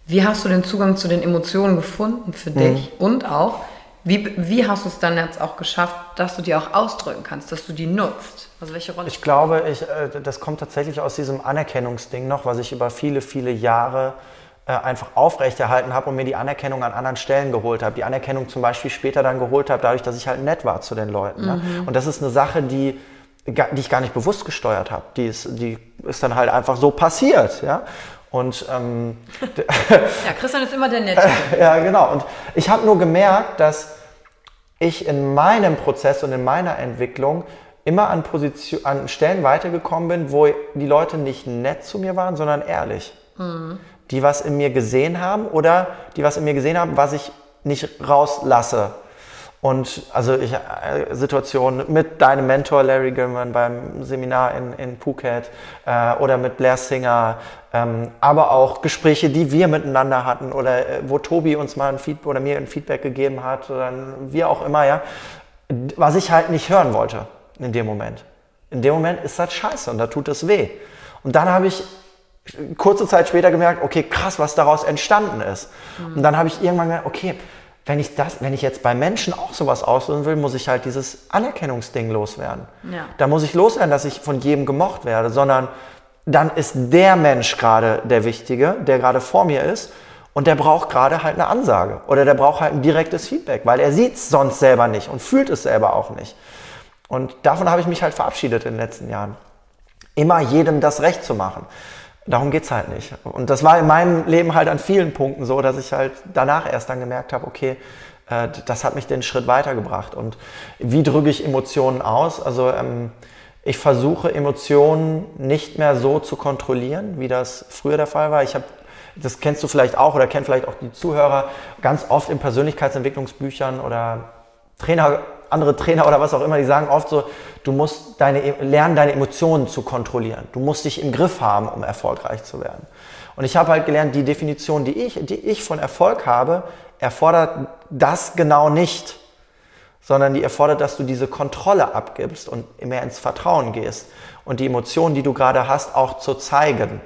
wie hast du den Zugang zu den Emotionen gefunden für mhm. dich? Und auch, wie, wie hast du es dann jetzt auch geschafft, dass du die auch ausdrücken kannst, dass du die nutzt? Also welche Rolle? Ich glaube, ich, äh, das kommt tatsächlich aus diesem Anerkennungsding noch, was ich über viele, viele Jahre äh, einfach aufrechterhalten habe und mir die Anerkennung an anderen Stellen geholt habe. Die Anerkennung zum Beispiel später dann geholt habe, dadurch, dass ich halt nett war zu den Leuten. Ne? Mhm. Und das ist eine Sache, die, die ich gar nicht bewusst gesteuert habe. Die ist, die ist dann halt einfach so passiert. Ja? Und ähm, ja, Christian ist immer der Nette. ja, genau. Und ich habe nur gemerkt, dass ich in meinem Prozess und in meiner Entwicklung immer an, Position, an Stellen weitergekommen bin, wo die Leute nicht nett zu mir waren, sondern ehrlich. Mhm die was in mir gesehen haben oder die was in mir gesehen haben, was ich nicht rauslasse. Und also ich, äh, Situationen mit deinem Mentor Larry Gilman beim Seminar in, in Phuket äh, oder mit Blair Singer, ähm, aber auch Gespräche, die wir miteinander hatten oder äh, wo Tobi uns mal ein Feedback oder mir ein Feedback gegeben hat oder wie auch immer, ja, was ich halt nicht hören wollte in dem Moment. In dem Moment ist das scheiße und da tut es weh. Und dann habe ich kurze Zeit später gemerkt, okay, krass, was daraus entstanden ist. Mhm. Und dann habe ich irgendwann gemerkt, okay, wenn ich das, wenn ich jetzt bei Menschen auch sowas auslösen will, muss ich halt dieses Anerkennungsding loswerden. Ja. Da muss ich loswerden, dass ich von jedem gemocht werde, sondern dann ist der Mensch gerade der Wichtige, der gerade vor mir ist und der braucht gerade halt eine Ansage oder der braucht halt ein direktes Feedback, weil er sieht es sonst selber nicht und fühlt es selber auch nicht. Und davon habe ich mich halt verabschiedet in den letzten Jahren. Immer jedem das Recht zu machen. Darum geht's halt nicht. Und das war in meinem Leben halt an vielen Punkten so, dass ich halt danach erst dann gemerkt habe, okay, äh, das hat mich den Schritt weitergebracht. Und wie drücke ich Emotionen aus? Also ähm, ich versuche Emotionen nicht mehr so zu kontrollieren, wie das früher der Fall war. Ich habe das kennst du vielleicht auch oder kennen vielleicht auch die Zuhörer, ganz oft in Persönlichkeitsentwicklungsbüchern oder Trainer andere Trainer oder was auch immer, die sagen oft so, du musst deine, lernen, deine Emotionen zu kontrollieren. Du musst dich im Griff haben, um erfolgreich zu werden. Und ich habe halt gelernt, die Definition, die ich, die ich von Erfolg habe, erfordert das genau nicht, sondern die erfordert, dass du diese Kontrolle abgibst und mehr ins Vertrauen gehst und die Emotionen, die du gerade hast, auch zu zeigen.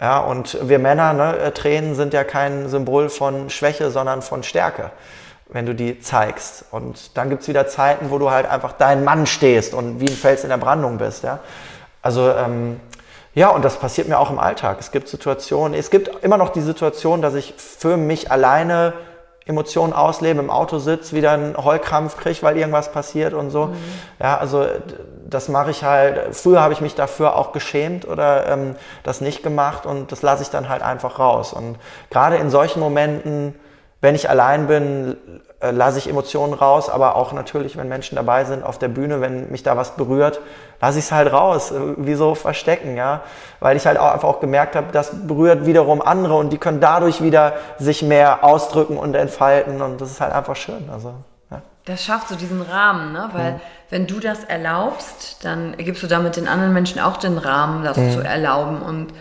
Ja, und wir Männer, ne, Tränen sind ja kein Symbol von Schwäche, sondern von Stärke wenn du die zeigst. Und dann gibt's wieder Zeiten, wo du halt einfach dein Mann stehst und wie ein Fels in der Brandung bist. Ja? Also ähm, ja, und das passiert mir auch im Alltag. Es gibt Situationen, es gibt immer noch die Situation, dass ich für mich alleine Emotionen auslebe, im Auto sitze, wieder einen Heulkrampf kriege, weil irgendwas passiert und so. Mhm. Ja, also das mache ich halt. Früher habe ich mich dafür auch geschämt oder ähm, das nicht gemacht und das lasse ich dann halt einfach raus. Und gerade in solchen Momenten wenn ich allein bin, äh, lasse ich Emotionen raus, aber auch natürlich, wenn Menschen dabei sind auf der Bühne, wenn mich da was berührt, lasse ich es halt raus, äh, wie so verstecken, ja, weil ich halt auch einfach auch gemerkt habe, das berührt wiederum andere und die können dadurch wieder sich mehr ausdrücken und entfalten und das ist halt einfach schön, also. Ja. Das schafft so diesen Rahmen, ne? weil mhm. wenn du das erlaubst, dann gibst du damit den anderen Menschen auch den Rahmen, das mhm. zu erlauben und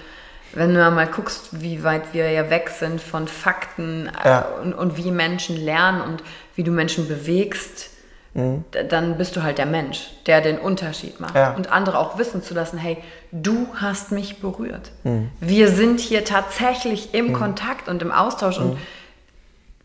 wenn du mal guckst, wie weit wir ja weg sind von Fakten ja. und, und, wie Menschen lernen und wie du Menschen bewegst, mhm. dann bist du halt der Mensch, der den Unterschied macht. Ja. Und andere auch wissen zu lassen, hey, du hast mich berührt. Mhm. Wir sind hier tatsächlich im mhm. Kontakt und im Austausch und mhm.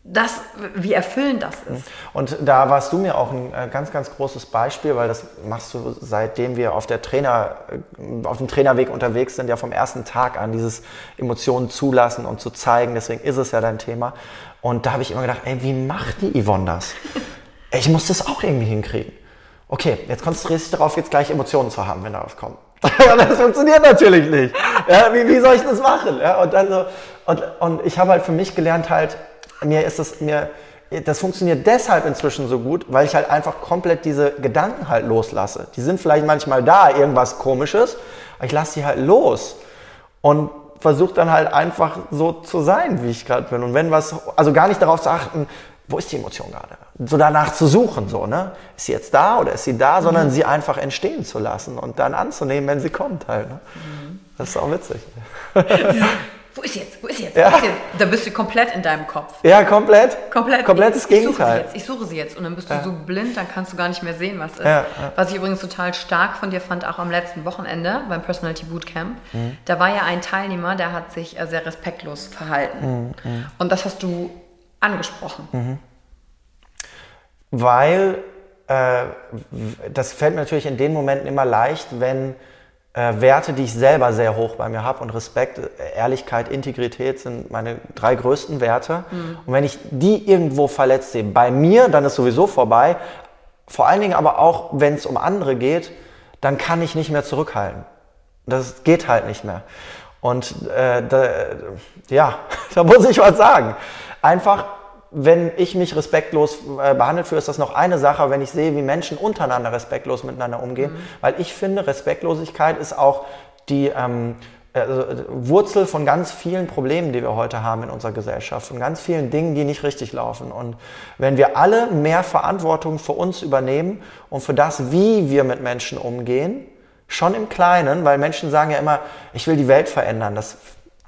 Das, wie erfüllend das ist. Und da warst du mir auch ein äh, ganz, ganz großes Beispiel, weil das machst du seitdem wir auf der Trainer, äh, auf dem Trainerweg unterwegs sind, ja vom ersten Tag an, dieses Emotionen zulassen und zu zeigen. Deswegen ist es ja dein Thema. Und da habe ich immer gedacht, ey, wie macht die Yvonne das? ich muss das auch irgendwie hinkriegen. Okay, jetzt konzentrierst du dich darauf, jetzt gleich Emotionen zu haben, wenn da was kommt. das funktioniert natürlich nicht. Ja, wie, wie soll ich das machen? Ja, und dann so, und, und ich habe halt für mich gelernt, halt, mir ist das, mir, das funktioniert deshalb inzwischen so gut, weil ich halt einfach komplett diese Gedanken halt loslasse. Die sind vielleicht manchmal da, irgendwas komisches, aber ich lasse die halt los und versuche dann halt einfach so zu sein, wie ich gerade bin. Und wenn was, also gar nicht darauf zu achten, wo ist die Emotion gerade? So danach zu suchen, so, ne? Ist sie jetzt da oder ist sie da, sondern mhm. sie einfach entstehen zu lassen und dann anzunehmen, wenn sie kommt halt. Ne? Mhm. Das ist auch witzig. wo ist jetzt? Wo ist jetzt? Ja. Wo ist jetzt? Da bist du komplett in deinem Kopf. Ja, komplett. Komplett. Komplettes ich, Gegenteil. Ich suche, sie jetzt und dann bist du ja. so blind, dann kannst du gar nicht mehr sehen, was ist. Ja, was ich übrigens total stark von dir fand, auch am letzten Wochenende beim Personality Bootcamp. Mhm. Da war ja ein Teilnehmer, der hat sich äh, sehr respektlos verhalten. Mhm. mhm. Und das hast du angesprochen. Mhm. Weil äh, das fällt mir natürlich in den Momenten immer leicht, wenn äh, Werte, die ich selber sehr hoch bei mir habe und Respekt, Ehrlichkeit, Integrität sind meine drei größten Werte. Mhm. Und wenn ich die irgendwo verletzt sehe, bei mir, dann ist sowieso vorbei. Vor allen Dingen aber auch, wenn es um andere geht, dann kann ich nicht mehr zurückhalten. Das geht halt nicht mehr. Und äh, da, ja, da muss ich was sagen. Einfach wenn ich mich respektlos äh, behandelt fühle, ist das noch eine Sache, wenn ich sehe, wie Menschen untereinander respektlos miteinander umgehen. Mhm. Weil ich finde, Respektlosigkeit ist auch die ähm, also Wurzel von ganz vielen Problemen, die wir heute haben in unserer Gesellschaft, von ganz vielen Dingen, die nicht richtig laufen. Und wenn wir alle mehr Verantwortung für uns übernehmen und für das, wie wir mit Menschen umgehen, schon im Kleinen, weil Menschen sagen ja immer, ich will die Welt verändern. Das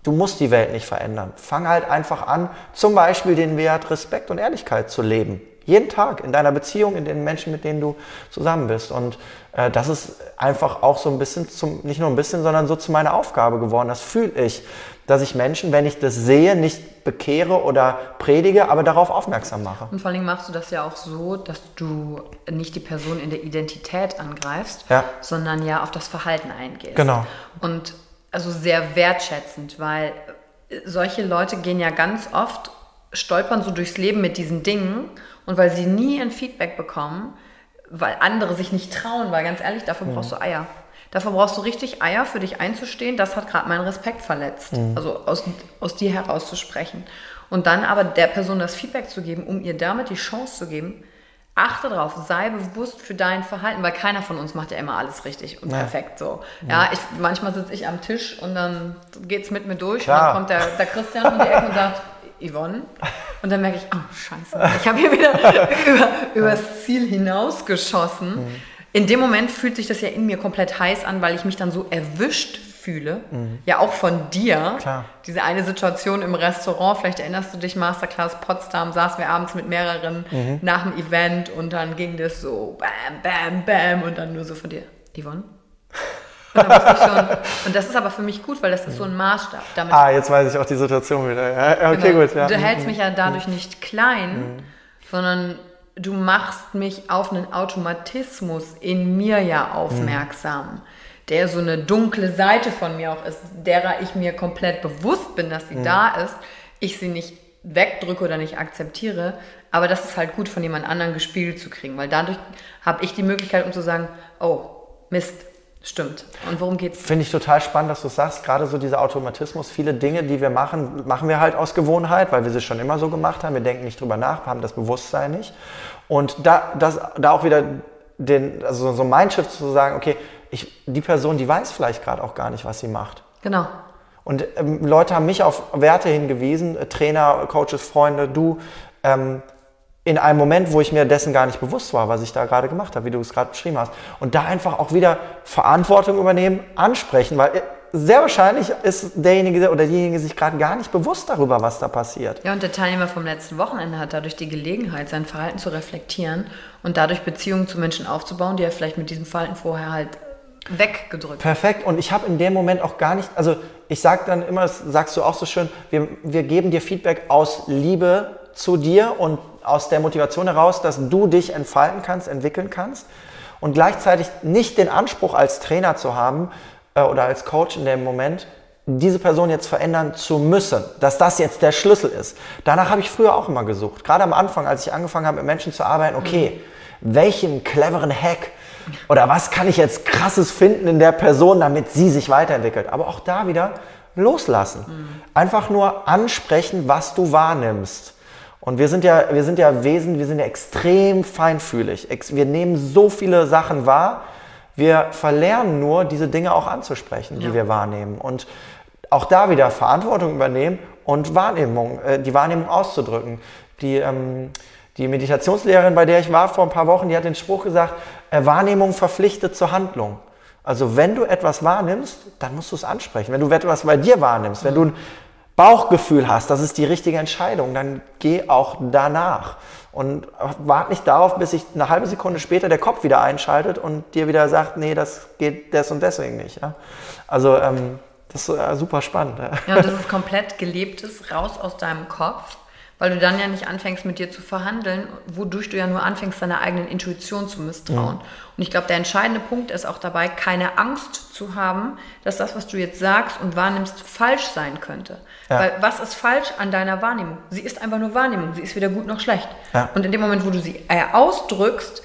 Du musst die Welt nicht verändern. Fang halt einfach an, zum Beispiel den Wert Respekt und Ehrlichkeit zu leben. Jeden Tag in deiner Beziehung, in den Menschen, mit denen du zusammen bist. Und äh, das ist einfach auch so ein bisschen, zum, nicht nur ein bisschen, sondern so zu meiner Aufgabe geworden. Das fühle ich, dass ich Menschen, wenn ich das sehe, nicht bekehre oder predige, aber darauf aufmerksam mache. Und vor allem machst du das ja auch so, dass du nicht die Person in der Identität angreifst, ja. sondern ja auf das Verhalten eingehst. Genau. Und also sehr wertschätzend, weil solche Leute gehen ja ganz oft, stolpern so durchs Leben mit diesen Dingen und weil sie nie ein Feedback bekommen, weil andere sich nicht trauen, weil ganz ehrlich, dafür brauchst du Eier. Dafür brauchst du richtig Eier, für dich einzustehen. Das hat gerade meinen Respekt verletzt. Mhm. Also aus, aus dir herauszusprechen. Und dann aber der Person das Feedback zu geben, um ihr damit die Chance zu geben, achte drauf, sei bewusst für dein Verhalten, weil keiner von uns macht ja immer alles richtig und ja. perfekt so. Ja, ich, manchmal sitze ich am Tisch und dann geht es mit mir durch Klar. und dann kommt der, der Christian um die Ecke und sagt, Yvonne. Und dann merke ich, oh scheiße, ich habe hier wieder über, übers Ziel hinausgeschossen. Mhm. In dem Moment fühlt sich das ja in mir komplett heiß an, weil ich mich dann so erwischt fühle. Mhm. Ja, auch von dir. Klar. Diese eine Situation im Restaurant, vielleicht erinnerst du dich, Masterclass Potsdam, saßen wir abends mit mehreren mhm. nach dem Event und dann ging das so bam, bam, bam und dann nur so von dir, Yvonne. Und, schon, und das ist aber für mich gut, weil das ist so ein Maßstab. Damit ah, jetzt weiß ich auch die Situation wieder. Ja, okay, genau. gut. Ja. Du hältst mich ja dadurch nicht klein, mhm. sondern du machst mich auf einen Automatismus in mir ja aufmerksam. Der so eine dunkle Seite von mir auch ist, derer ich mir komplett bewusst bin, dass sie mhm. da ist, ich sie nicht wegdrücke oder nicht akzeptiere, aber das ist halt gut von jemand anderem gespiegelt zu kriegen, weil dadurch habe ich die Möglichkeit, um zu sagen, oh, Mist, stimmt. Und worum geht's? Finde ich total spannend, dass du sagst, gerade so dieser Automatismus, viele Dinge, die wir machen, machen wir halt aus Gewohnheit, weil wir sie schon immer so gemacht haben, wir denken nicht drüber nach, haben das Bewusstsein nicht. Und da, das, da auch wieder den, also so ein Mindshift zu sagen, okay, ich, die Person, die weiß vielleicht gerade auch gar nicht, was sie macht. Genau. Und ähm, Leute haben mich auf Werte hingewiesen, äh, Trainer, Coaches, Freunde, du, ähm, in einem Moment, wo ich mir dessen gar nicht bewusst war, was ich da gerade gemacht habe, wie du es gerade beschrieben hast. Und da einfach auch wieder Verantwortung übernehmen, ansprechen, weil äh, sehr wahrscheinlich ist derjenige oder diejenige sich gerade gar nicht bewusst darüber, was da passiert. Ja, und der Teilnehmer vom letzten Wochenende hat dadurch die Gelegenheit, sein Verhalten zu reflektieren und dadurch Beziehungen zu Menschen aufzubauen, die er vielleicht mit diesem Verhalten vorher halt weggedrückt. Perfekt. Und ich habe in dem Moment auch gar nicht, also ich sage dann immer, das sagst du auch so schön, wir, wir geben dir Feedback aus Liebe zu dir und aus der Motivation heraus, dass du dich entfalten kannst, entwickeln kannst und gleichzeitig nicht den Anspruch als Trainer zu haben äh, oder als Coach in dem Moment, diese Person jetzt verändern zu müssen, dass das jetzt der Schlüssel ist. Danach habe ich früher auch immer gesucht. Gerade am Anfang, als ich angefangen habe, mit Menschen zu arbeiten, okay, welchen cleveren Hack oder was kann ich jetzt krasses finden in der Person, damit sie sich weiterentwickelt. Aber auch da wieder loslassen. Mhm. Einfach nur ansprechen, was du wahrnimmst. Und wir sind ja, wir sind ja Wesen, wir sind ja extrem feinfühlig. Wir nehmen so viele Sachen wahr. Wir verlernen nur, diese Dinge auch anzusprechen, die ja. wir wahrnehmen. Und auch da wieder Verantwortung übernehmen und Wahrnehmung, äh, die Wahrnehmung auszudrücken. Die, ähm, die Meditationslehrerin, bei der ich war vor ein paar Wochen, die hat den Spruch gesagt, äh, Wahrnehmung verpflichtet zur Handlung. Also wenn du etwas wahrnimmst, dann musst du es ansprechen. Wenn du etwas bei dir wahrnimmst, wenn du ein Bauchgefühl hast, das ist die richtige Entscheidung, dann geh auch danach. Und wart nicht darauf, bis sich eine halbe Sekunde später der Kopf wieder einschaltet und dir wieder sagt, nee, das geht des und deswegen nicht. Ja? Also ähm, das ist äh, super spannend. Ja. ja, und das ist komplett gelebtes, raus aus deinem Kopf weil du dann ja nicht anfängst mit dir zu verhandeln, wodurch du ja nur anfängst, deiner eigenen Intuition zu misstrauen. Mhm. Und ich glaube, der entscheidende Punkt ist auch dabei, keine Angst zu haben, dass das, was du jetzt sagst und wahrnimmst, falsch sein könnte. Ja. Weil was ist falsch an deiner Wahrnehmung? Sie ist einfach nur Wahrnehmung, sie ist weder gut noch schlecht. Ja. Und in dem Moment, wo du sie äh, ausdrückst,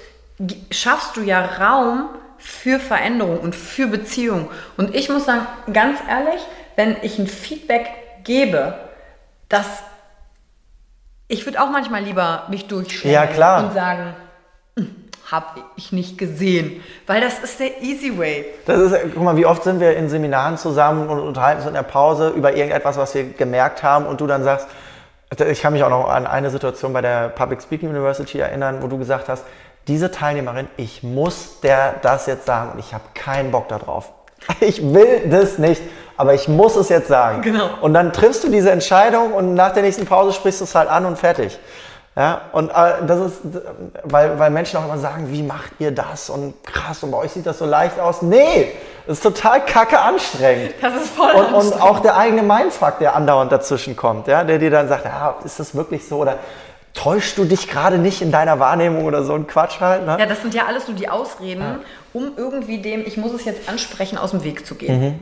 schaffst du ja Raum für Veränderung und für Beziehung. Und ich muss sagen, ganz ehrlich, wenn ich ein Feedback gebe, das ich würde auch manchmal lieber mich durchstellen ja, und sagen, hm, habe ich nicht gesehen, weil das ist der easy way. Das ist, guck mal, wie oft sind wir in Seminaren zusammen und unterhalten uns in der Pause über irgendetwas, was wir gemerkt haben und du dann sagst, ich kann mich auch noch an eine Situation bei der Public Speaking University erinnern, wo du gesagt hast, diese Teilnehmerin, ich muss der das jetzt sagen und ich habe keinen Bock darauf. Ich will das nicht aber ich muss es jetzt sagen. Genau. Und dann triffst du diese Entscheidung und nach der nächsten Pause sprichst du es halt an und fertig. Ja, und äh, das ist, weil, weil Menschen auch immer sagen, wie macht ihr das? Und krass, und bei euch sieht das so leicht aus. Nee, das ist total kacke anstrengend. Das ist voll und, anstrengend. Und auch der eigene Mindfuck, der andauernd dazwischen kommt, ja, der dir dann sagt, ja, ist das wirklich so? Oder täuschst du dich gerade nicht in deiner Wahrnehmung oder so ein Quatsch halt? Ne? Ja, das sind ja alles nur die Ausreden, ja. um irgendwie dem, ich muss es jetzt ansprechen, aus dem Weg zu gehen. Mhm.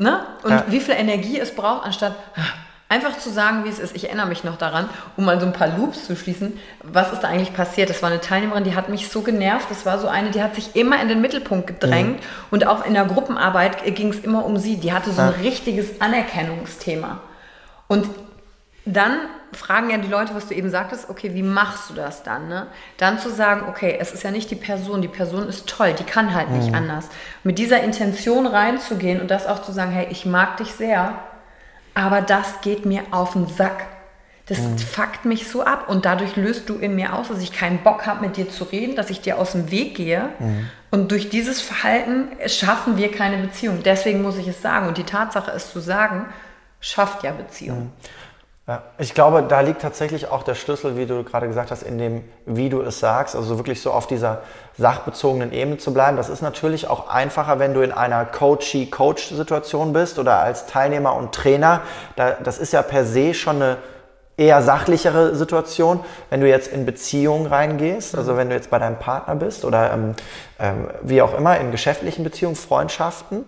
Ne? Und ja. wie viel Energie es braucht, anstatt einfach zu sagen, wie es ist. Ich erinnere mich noch daran, um mal so ein paar Loops zu schließen. Was ist da eigentlich passiert? Das war eine Teilnehmerin, die hat mich so genervt. Das war so eine, die hat sich immer in den Mittelpunkt gedrängt. Mhm. Und auch in der Gruppenarbeit ging es immer um sie. Die hatte so ein richtiges Anerkennungsthema. Und dann fragen ja die Leute, was du eben sagtest, okay, wie machst du das dann? Ne? Dann zu sagen, okay, es ist ja nicht die Person, die Person ist toll, die kann halt nicht mhm. anders. Mit dieser Intention reinzugehen und das auch zu sagen, hey, ich mag dich sehr, aber das geht mir auf den Sack. Das mhm. fuckt mich so ab und dadurch löst du in mir aus, dass ich keinen Bock habe, mit dir zu reden, dass ich dir aus dem Weg gehe. Mhm. Und durch dieses Verhalten schaffen wir keine Beziehung. Deswegen muss ich es sagen. Und die Tatsache, es zu sagen, schafft ja Beziehung. Mhm. Ja, ich glaube, da liegt tatsächlich auch der Schlüssel, wie du gerade gesagt hast, in dem, wie du es sagst, also wirklich so auf dieser sachbezogenen Ebene zu bleiben. Das ist natürlich auch einfacher, wenn du in einer Coachee-Coach-Situation bist oder als Teilnehmer und Trainer. Da, das ist ja per se schon eine eher sachlichere Situation. Wenn du jetzt in Beziehungen reingehst, also wenn du jetzt bei deinem Partner bist oder ähm, ähm, wie auch immer in geschäftlichen Beziehungen, Freundschaften,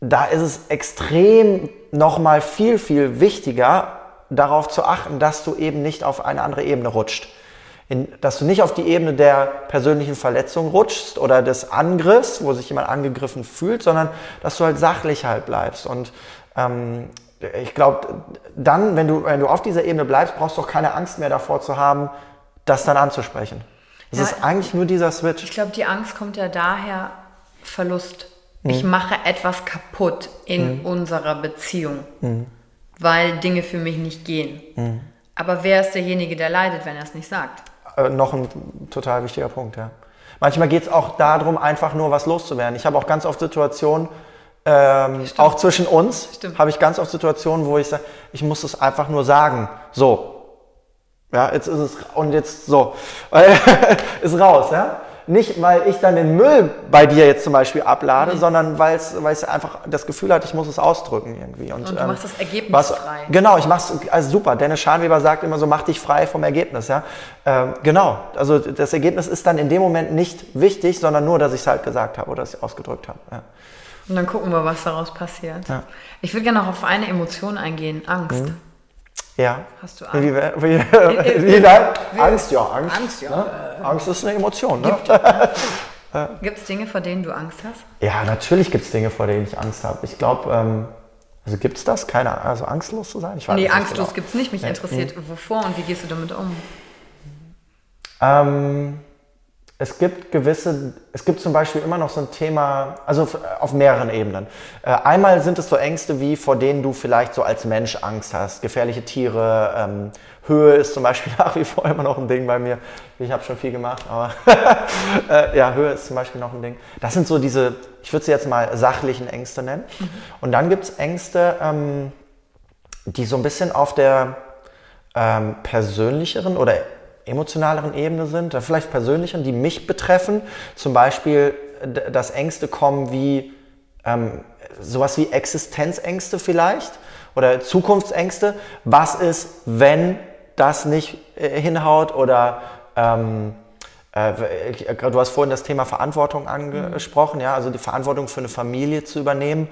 da ist es extrem nochmal viel, viel wichtiger, darauf zu achten, dass du eben nicht auf eine andere Ebene rutscht. In, dass du nicht auf die Ebene der persönlichen Verletzung rutschst oder des Angriffs, wo sich jemand angegriffen fühlt, sondern dass du halt sachlich halt bleibst. Und ähm, ich glaube, dann, wenn du, wenn du auf dieser Ebene bleibst, brauchst du auch keine Angst mehr davor zu haben, das dann anzusprechen. Es ja, ist eigentlich nur dieser Switch. Ich glaube, die Angst kommt ja daher, Verlust. Mhm. Ich mache etwas kaputt in mhm. unserer Beziehung. Mhm weil Dinge für mich nicht gehen. Mhm. Aber wer ist derjenige, der leidet, wenn er es nicht sagt? Äh, noch ein total wichtiger Punkt, ja. Manchmal geht es auch darum, einfach nur was loszuwerden. Ich habe auch ganz oft Situationen, ähm, auch zwischen uns, habe ich ganz oft Situationen, wo ich sage, ich muss es einfach nur sagen. So. Ja, jetzt ist es, und jetzt so. ist raus, ja. Nicht, weil ich dann den Müll bei dir jetzt zum Beispiel ablade, mhm. sondern weil es einfach das Gefühl hat, ich muss es ausdrücken irgendwie. Und, und du ähm, machst das Ergebnis was, frei. Genau, ich mach's, also super. Dennis Schanweber sagt immer so, mach dich frei vom Ergebnis. Ja? Ähm, genau, also das Ergebnis ist dann in dem Moment nicht wichtig, sondern nur, dass ich es halt gesagt habe oder dass ich ausgedrückt habe. Ja. Und dann gucken wir, was daraus passiert. Ja. Ich würde gerne noch auf eine Emotion eingehen, Angst. Mhm. Ja. Hast du Angst? Wie, wie, wie, wie, Angst, ja, Angst. Angst, ja. Ne? Angst ist eine Emotion. Ne? Gibt es Dinge, vor denen du Angst hast? Ja, natürlich gibt es Dinge, vor denen ich Angst habe. Ich glaube, ähm, also gibt es das? Keine Ahnung. Also angstlos zu sein? Ich weiß nee, angstlos genau. gibt es nicht. Mich nee. interessiert, hm. wovor und wie gehst du damit um? Ähm, es gibt gewisse, es gibt zum Beispiel immer noch so ein Thema, also auf mehreren Ebenen. Äh, einmal sind es so Ängste wie, vor denen du vielleicht so als Mensch Angst hast. Gefährliche Tiere, ähm, Höhe ist zum Beispiel nach wie vor immer noch ein Ding bei mir. Ich habe schon viel gemacht, aber äh, ja, Höhe ist zum Beispiel noch ein Ding. Das sind so diese, ich würde sie jetzt mal sachlichen Ängste nennen. Mhm. Und dann gibt es Ängste, ähm, die so ein bisschen auf der ähm, persönlicheren oder emotionaleren Ebene sind, vielleicht persönlicheren, die mich betreffen. Zum Beispiel, dass Ängste kommen wie ähm, sowas wie Existenzängste vielleicht oder Zukunftsängste. Was ist, wenn das nicht äh, hinhaut oder ähm, äh, du hast vorhin das Thema Verantwortung angesprochen, ja, also die Verantwortung für eine Familie zu übernehmen.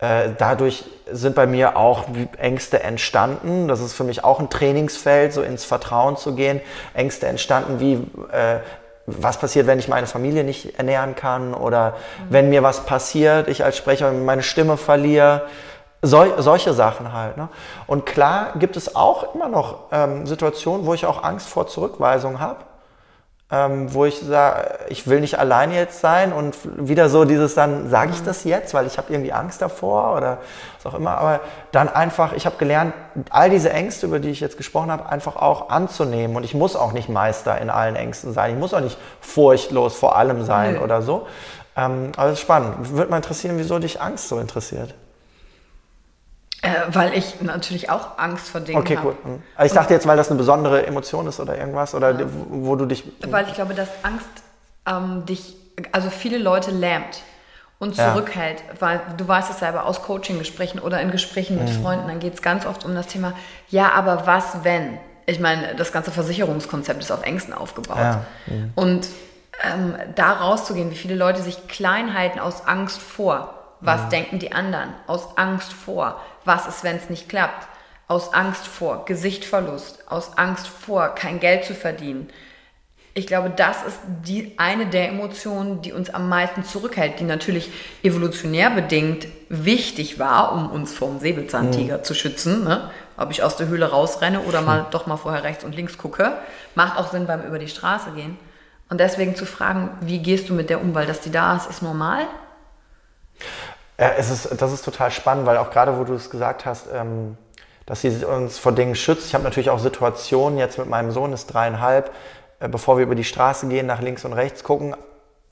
Äh, dadurch sind bei mir auch Ängste entstanden. Das ist für mich auch ein Trainingsfeld, so ins Vertrauen zu gehen. Ängste entstanden wie, äh, was passiert, wenn ich meine Familie nicht ernähren kann oder mhm. wenn mir was passiert, ich als Sprecher meine Stimme verliere. Sol solche Sachen halt. Ne? Und klar gibt es auch immer noch ähm, Situationen, wo ich auch Angst vor Zurückweisung habe ähm, wo ich sage, ich will nicht allein jetzt sein und wieder so dieses dann, sage ich das jetzt, weil ich habe irgendwie Angst davor oder was auch immer, aber dann einfach, ich habe gelernt, all diese Ängste, über die ich jetzt gesprochen habe, einfach auch anzunehmen und ich muss auch nicht Meister in allen Ängsten sein, ich muss auch nicht furchtlos vor allem sein nee. oder so. Ähm, aber das ist spannend. Würde mal interessieren, wieso dich Angst so interessiert. Äh, weil ich natürlich auch Angst vor Dingen habe. Okay, cool. Mhm. Also ich dachte jetzt, weil das eine besondere Emotion ist oder irgendwas, oder ja. wo du dich... Weil ich glaube, dass Angst ähm, dich, also viele Leute lähmt und zurückhält, ja. weil du weißt es selber aus Coaching-Gesprächen oder in Gesprächen mit mhm. Freunden, dann geht es ganz oft um das Thema, ja, aber was wenn? Ich meine, das ganze Versicherungskonzept ist auf Ängsten aufgebaut. Ja. Mhm. Und ähm, da rauszugehen, wie viele Leute sich klein halten aus Angst vor. Was mhm. denken die anderen? Aus Angst vor was ist, wenn es nicht klappt? Aus Angst vor Gesichtverlust, aus Angst vor kein Geld zu verdienen. Ich glaube, das ist die, eine der Emotionen, die uns am meisten zurückhält, die natürlich evolutionär bedingt wichtig war, um uns vom Säbelzahntiger mhm. zu schützen. Ne? Ob ich aus der Höhle rausrenne oder mal doch mal vorher rechts und links gucke, macht auch Sinn beim über die Straße gehen. Und deswegen zu fragen, wie gehst du mit der um, weil dass die da ist, ist normal. Ja, es ist, das ist total spannend, weil auch gerade, wo du es gesagt hast, ähm, dass sie uns vor Dingen schützt. Ich habe natürlich auch Situationen, jetzt mit meinem Sohn ist dreieinhalb, äh, bevor wir über die Straße gehen, nach links und rechts gucken,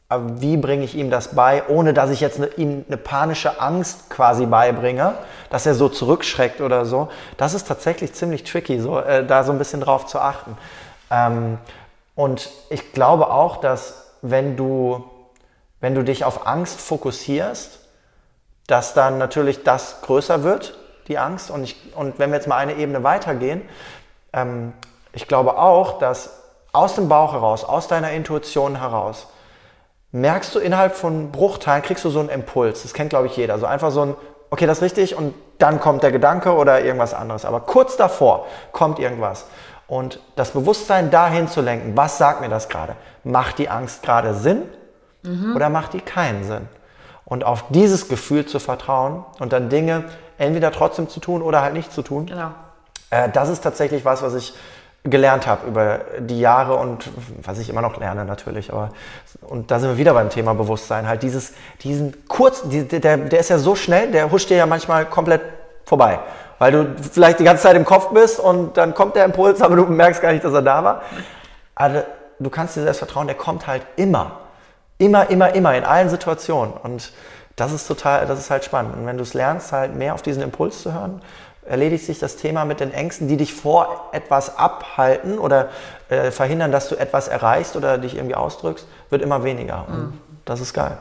aber wie bringe ich ihm das bei, ohne dass ich jetzt ne, ihm eine panische Angst quasi beibringe, dass er so zurückschreckt oder so. Das ist tatsächlich ziemlich tricky, so, äh, da so ein bisschen drauf zu achten. Ähm, und ich glaube auch, dass wenn du, wenn du dich auf Angst fokussierst, dass dann natürlich das größer wird, die Angst. Und, ich, und wenn wir jetzt mal eine Ebene weitergehen, ähm, ich glaube auch, dass aus dem Bauch heraus, aus deiner Intuition heraus, merkst du innerhalb von Bruchteilen, kriegst du so einen Impuls. Das kennt, glaube ich, jeder. So einfach so ein, okay, das ist richtig und dann kommt der Gedanke oder irgendwas anderes. Aber kurz davor kommt irgendwas. Und das Bewusstsein dahin zu lenken, was sagt mir das gerade? Macht die Angst gerade Sinn mhm. oder macht die keinen Sinn? Und auf dieses Gefühl zu vertrauen und dann Dinge entweder trotzdem zu tun oder halt nicht zu tun. Genau. Äh, das ist tatsächlich was, was ich gelernt habe über die Jahre und was ich immer noch lerne natürlich. Aber, und da sind wir wieder beim Thema Bewusstsein. Halt dieses, diesen kurz, die, der, der ist ja so schnell, der huscht dir ja manchmal komplett vorbei. Weil du vielleicht die ganze Zeit im Kopf bist und dann kommt der Impuls, aber du merkst gar nicht, dass er da war. Aber du kannst dir selbst vertrauen, der kommt halt immer. Immer, immer, immer, in allen Situationen. Und das ist total, das ist halt spannend. Und wenn du es lernst, halt mehr auf diesen Impuls zu hören, erledigt sich das Thema mit den Ängsten, die dich vor etwas abhalten oder äh, verhindern, dass du etwas erreichst oder dich irgendwie ausdrückst, wird immer weniger. Und mhm. das ist geil.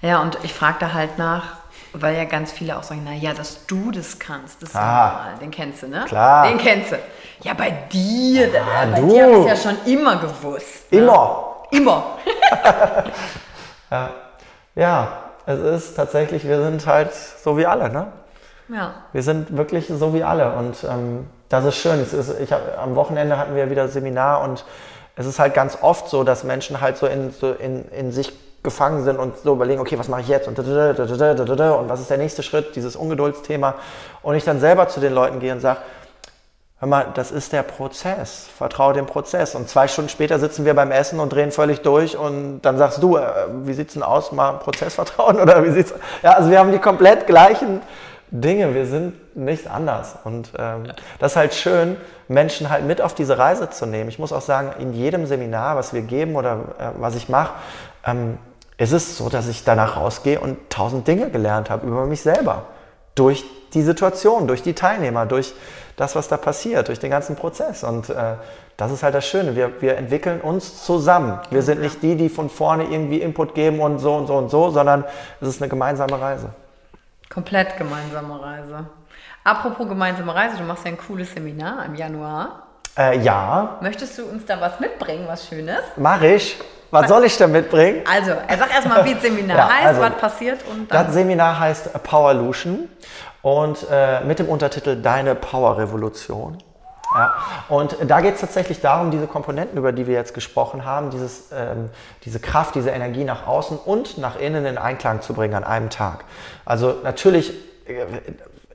Ja, und ich frage da halt nach, weil ja ganz viele auch sagen, naja, dass du das kannst, das ist ah, normal. Den kennst du, ne? Klar. Den kennst du. Ja, bei dir, ah, bei du. dir habe ich ja schon immer gewusst. Ne? Immer. Immer. ja. ja, es ist tatsächlich, wir sind halt so wie alle, ne? Ja. Wir sind wirklich so wie alle und ähm, das ist schön. Es ist, ich hab, am Wochenende hatten wir wieder Seminar und es ist halt ganz oft so, dass Menschen halt so in, so in, in sich gefangen sind und so überlegen, okay, was mache ich jetzt und, und was ist der nächste Schritt, dieses Ungeduldsthema. Und ich dann selber zu den Leuten gehe und sage, hör mal, das ist der Prozess, vertraue dem Prozess. Und zwei Stunden später sitzen wir beim Essen und drehen völlig durch und dann sagst du, äh, wie sieht's denn aus, mal Prozess vertrauen oder wie sieht's? Ja, also wir haben die komplett gleichen Dinge, wir sind nicht anders. Und ähm, das ist halt schön, Menschen halt mit auf diese Reise zu nehmen. Ich muss auch sagen, in jedem Seminar, was wir geben oder äh, was ich mache, ähm, ist es so, dass ich danach rausgehe und tausend Dinge gelernt habe über mich selber. Durch die Situation, durch die Teilnehmer, durch das, was da passiert, durch den ganzen Prozess. Und äh, das ist halt das Schöne. Wir, wir entwickeln uns zusammen. Wir sind nicht die, die von vorne irgendwie Input geben und so und so und so, sondern es ist eine gemeinsame Reise. Komplett gemeinsame Reise. Apropos gemeinsame Reise, du machst ja ein cooles Seminar im Januar. Äh, ja. Möchtest du uns da was mitbringen, was Schönes? Mach ich. Was soll ich denn mitbringen? Also, er sagt erstmal, wie das Seminar ja, heißt, also, was passiert und dann. Das Seminar heißt Powerlution und äh, mit dem Untertitel Deine Power Revolution. Ja, und da geht es tatsächlich darum, diese Komponenten, über die wir jetzt gesprochen haben, dieses, ähm, diese Kraft, diese Energie nach außen und nach innen in Einklang zu bringen an einem Tag. Also natürlich äh,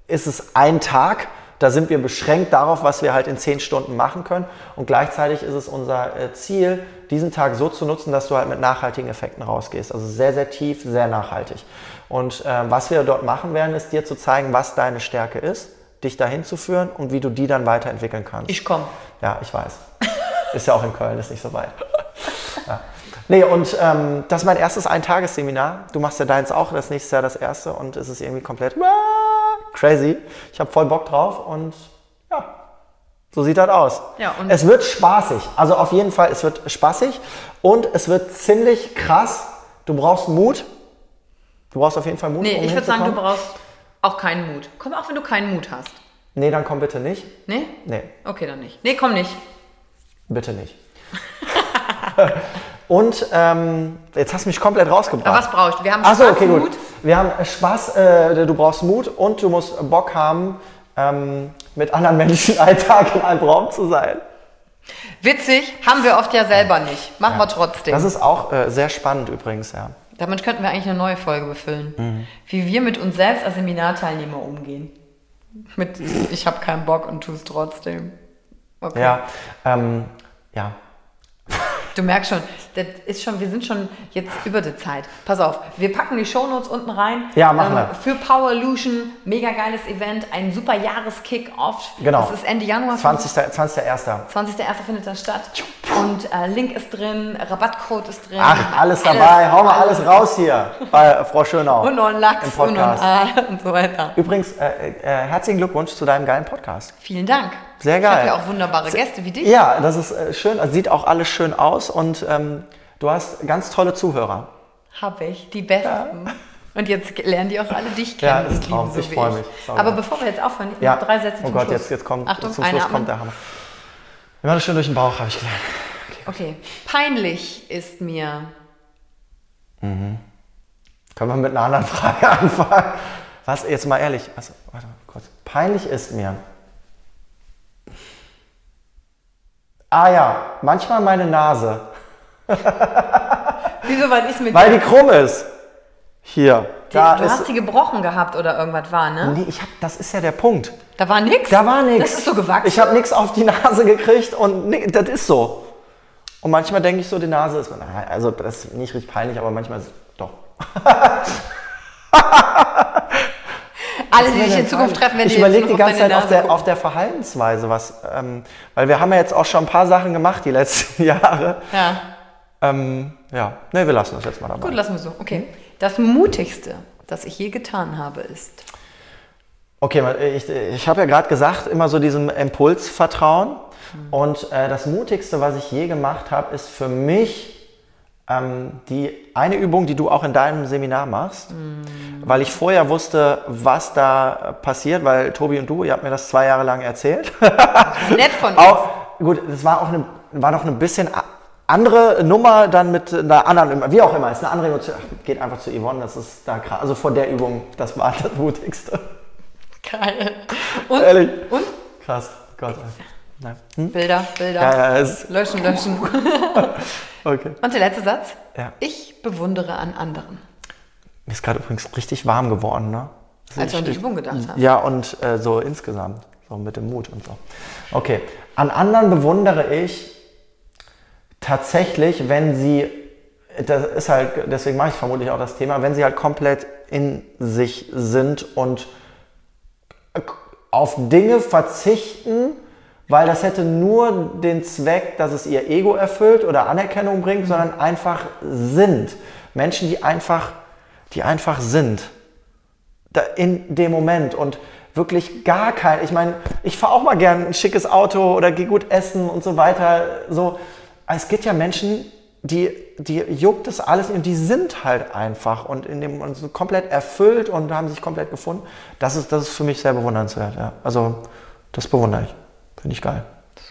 ist es ein Tag, da sind wir beschränkt darauf, was wir halt in zehn Stunden machen können. Und gleichzeitig ist es unser äh, Ziel, diesen Tag so zu nutzen, dass du halt mit nachhaltigen Effekten rausgehst. Also sehr, sehr tief, sehr nachhaltig. Und äh, was wir dort machen werden, ist dir zu zeigen, was deine Stärke ist, dich dahin zu führen und wie du die dann weiterentwickeln kannst. Ich komme. Ja, ich weiß. ist ja auch in Köln, ist nicht so weit. Ja. Nee, und ähm, das ist mein erstes Eintagesseminar. Du machst ja deins auch, das nächste Jahr das erste und es ist irgendwie komplett crazy. Ich habe voll Bock drauf und ja, so sieht das aus. Ja, und es wird spaßig. Also auf jeden Fall, es wird spaßig und es wird ziemlich krass. Du brauchst Mut. Du brauchst auf jeden Fall Mut. Nee, um ich würde sagen, du brauchst auch keinen Mut. Komm auch, wenn du keinen Mut hast. Nee, dann komm bitte nicht. Nee? Nee. Okay, dann nicht. Nee, komm nicht. Bitte nicht. Und ähm, jetzt hast du mich komplett rausgebracht. Aber was brauchst du? Wir haben Spaß, so, okay, Mut. Gut. Wir haben Spaß, äh, du brauchst Mut und du musst Bock haben, ähm, mit anderen Menschen einen Tag in einem Raum zu sein. Witzig, haben wir oft ja selber nicht. Machen ja. wir trotzdem. Das ist auch äh, sehr spannend übrigens, ja. Damit könnten wir eigentlich eine neue Folge befüllen. Mhm. Wie wir mit uns selbst als Seminarteilnehmer umgehen. Mit ich habe keinen Bock und tu es trotzdem. Okay. Ja, ähm, ja, Du merkst schon, das ist schon, wir sind schon jetzt über die Zeit. Pass auf, wir packen die Shownotes unten rein. Ja, machen ähm, wir. Für Powerlution, mega geiles Event, ein super Jahreskick-Off. Genau. Das ist Ende Januar. 20. 20.01. 20.01. findet das statt. Und äh, Link ist drin, Rabattcode ist drin. Ach, alles dabei. Hau mal alles raus hier bei Frau Schönau. Und noch ein Lachs im Podcast. Und, und, und so weiter. Übrigens, äh, äh, herzlichen Glückwunsch zu deinem geilen Podcast. Vielen Dank. Sehr geil. Ich habe ja auch wunderbare Gäste wie dich. Ja, das ist äh, schön. Also sieht auch alles schön aus und ähm, du hast ganz tolle Zuhörer. Habe ich, die besten. Ja. Und jetzt lernen die auch alle dich kennen. Ja, das ist Traum. So ich freue mich. Sorry. Aber bevor wir jetzt aufhören, ja. noch drei Sätze oh zum Gott, Schluss. Jetzt, jetzt kommt, Achtung, zum Schluss kommt der Hammer. Machen das schön durch den Bauch, habe ich gelernt. Okay, okay. Peinlich ist mir. Mhm. Können wir mit einer anderen Frage anfangen? Was, jetzt mal ehrlich, also, warte kurz. Peinlich ist mir. Ah ja, manchmal meine Nase. Wieso, weil ich mit Weil die krumm ist. Hier. Die, da du ist, hast die gebrochen gehabt oder irgendwas war, ne? Nee, ich hab, das ist ja der Punkt. Da war nix? Da war nix. Das ist so gewachsen. Ich habe nichts auf die Nase gekriegt und nix, das ist so. Und manchmal denke ich so, die Nase ist, also das ist nicht richtig peinlich, aber manchmal ist doch. Alle, die dich in Zukunft treffen, werden Ich überlege die ganze Zeit auf der, auf der, Verhaltensweise, was, ähm, weil wir haben ja jetzt auch schon ein paar Sachen gemacht die letzten Jahre. Ja. Ähm, ja, ne, wir lassen das jetzt mal dabei. Gut, lassen wir so. Okay. Das Mutigste, das ich je getan habe, ist. Okay, ich, ich habe ja gerade gesagt, immer so diesem Impulsvertrauen. Mhm. Und äh, das Mutigste, was ich je gemacht habe, ist für mich ähm, die eine Übung, die du auch in deinem Seminar machst, mhm. weil ich vorher wusste, was da passiert, weil Tobi und du, ihr habt mir das zwei Jahre lang erzählt. Nett von dir. Auch, gut, das war auch eine, war noch ein bisschen andere Nummer dann mit einer anderen, wie auch immer, ist eine andere Emotion. Geht einfach zu Yvonne, das ist da krass. Also vor der Übung, das war das Mutigste. Geil. Und? Ehrlich. Und? Krass, Gott. Hm? Bilder, Bilder. Ja, ja, löschen, löschen. okay. Und der letzte Satz? Ja. Ich bewundere an anderen. Mir ist gerade übrigens richtig warm geworden, ne? Als du an die Übung gedacht hast. Ja, und äh, so insgesamt. So mit dem Mut und so. Okay. An anderen bewundere ich tatsächlich, wenn sie, das ist halt, deswegen mache ich vermutlich auch das Thema, wenn sie halt komplett in sich sind und auf Dinge verzichten, weil das hätte nur den Zweck, dass es ihr Ego erfüllt oder Anerkennung bringt, sondern einfach sind. Menschen, die einfach, die einfach sind. Da in dem Moment und wirklich gar kein, ich meine, ich fahre auch mal gern ein schickes Auto oder gehe gut essen und so weiter. So, es gibt ja Menschen, die, die juckt das alles und die sind halt einfach und in dem und so komplett erfüllt und haben sich komplett gefunden. Das ist, das ist für mich sehr bewundernswert. Ja. Also das bewundere ich. Finde ich geil.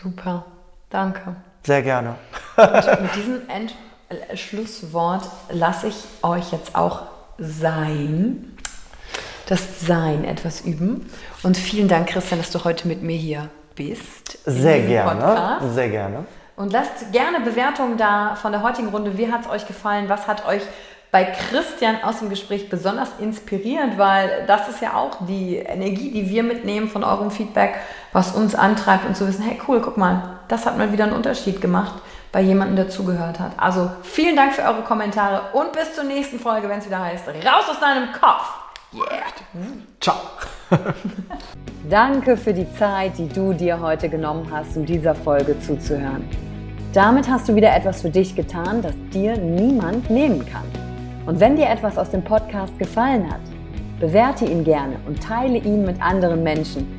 Super. Danke. Sehr gerne. Und mit diesem End Schlusswort lasse ich euch jetzt auch sein, das Sein etwas üben. Und vielen Dank, Christian, dass du heute mit mir hier bist. Sehr gerne. Podcast. Sehr gerne. Und lasst gerne Bewertungen da von der heutigen Runde. Wie hat es euch gefallen? Was hat euch bei Christian aus dem Gespräch besonders inspirierend, weil das ist ja auch die Energie, die wir mitnehmen von eurem Feedback, was uns antreibt und zu wissen, hey cool, guck mal, das hat mal wieder einen Unterschied gemacht bei jemandem, der zugehört hat. Also vielen Dank für eure Kommentare und bis zur nächsten Folge, wenn es wieder heißt, raus aus deinem Kopf. Yeah. Ciao. Danke für die Zeit, die du dir heute genommen hast, um dieser Folge zuzuhören. Damit hast du wieder etwas für dich getan, das dir niemand nehmen kann. Und wenn dir etwas aus dem Podcast gefallen hat, bewerte ihn gerne und teile ihn mit anderen Menschen,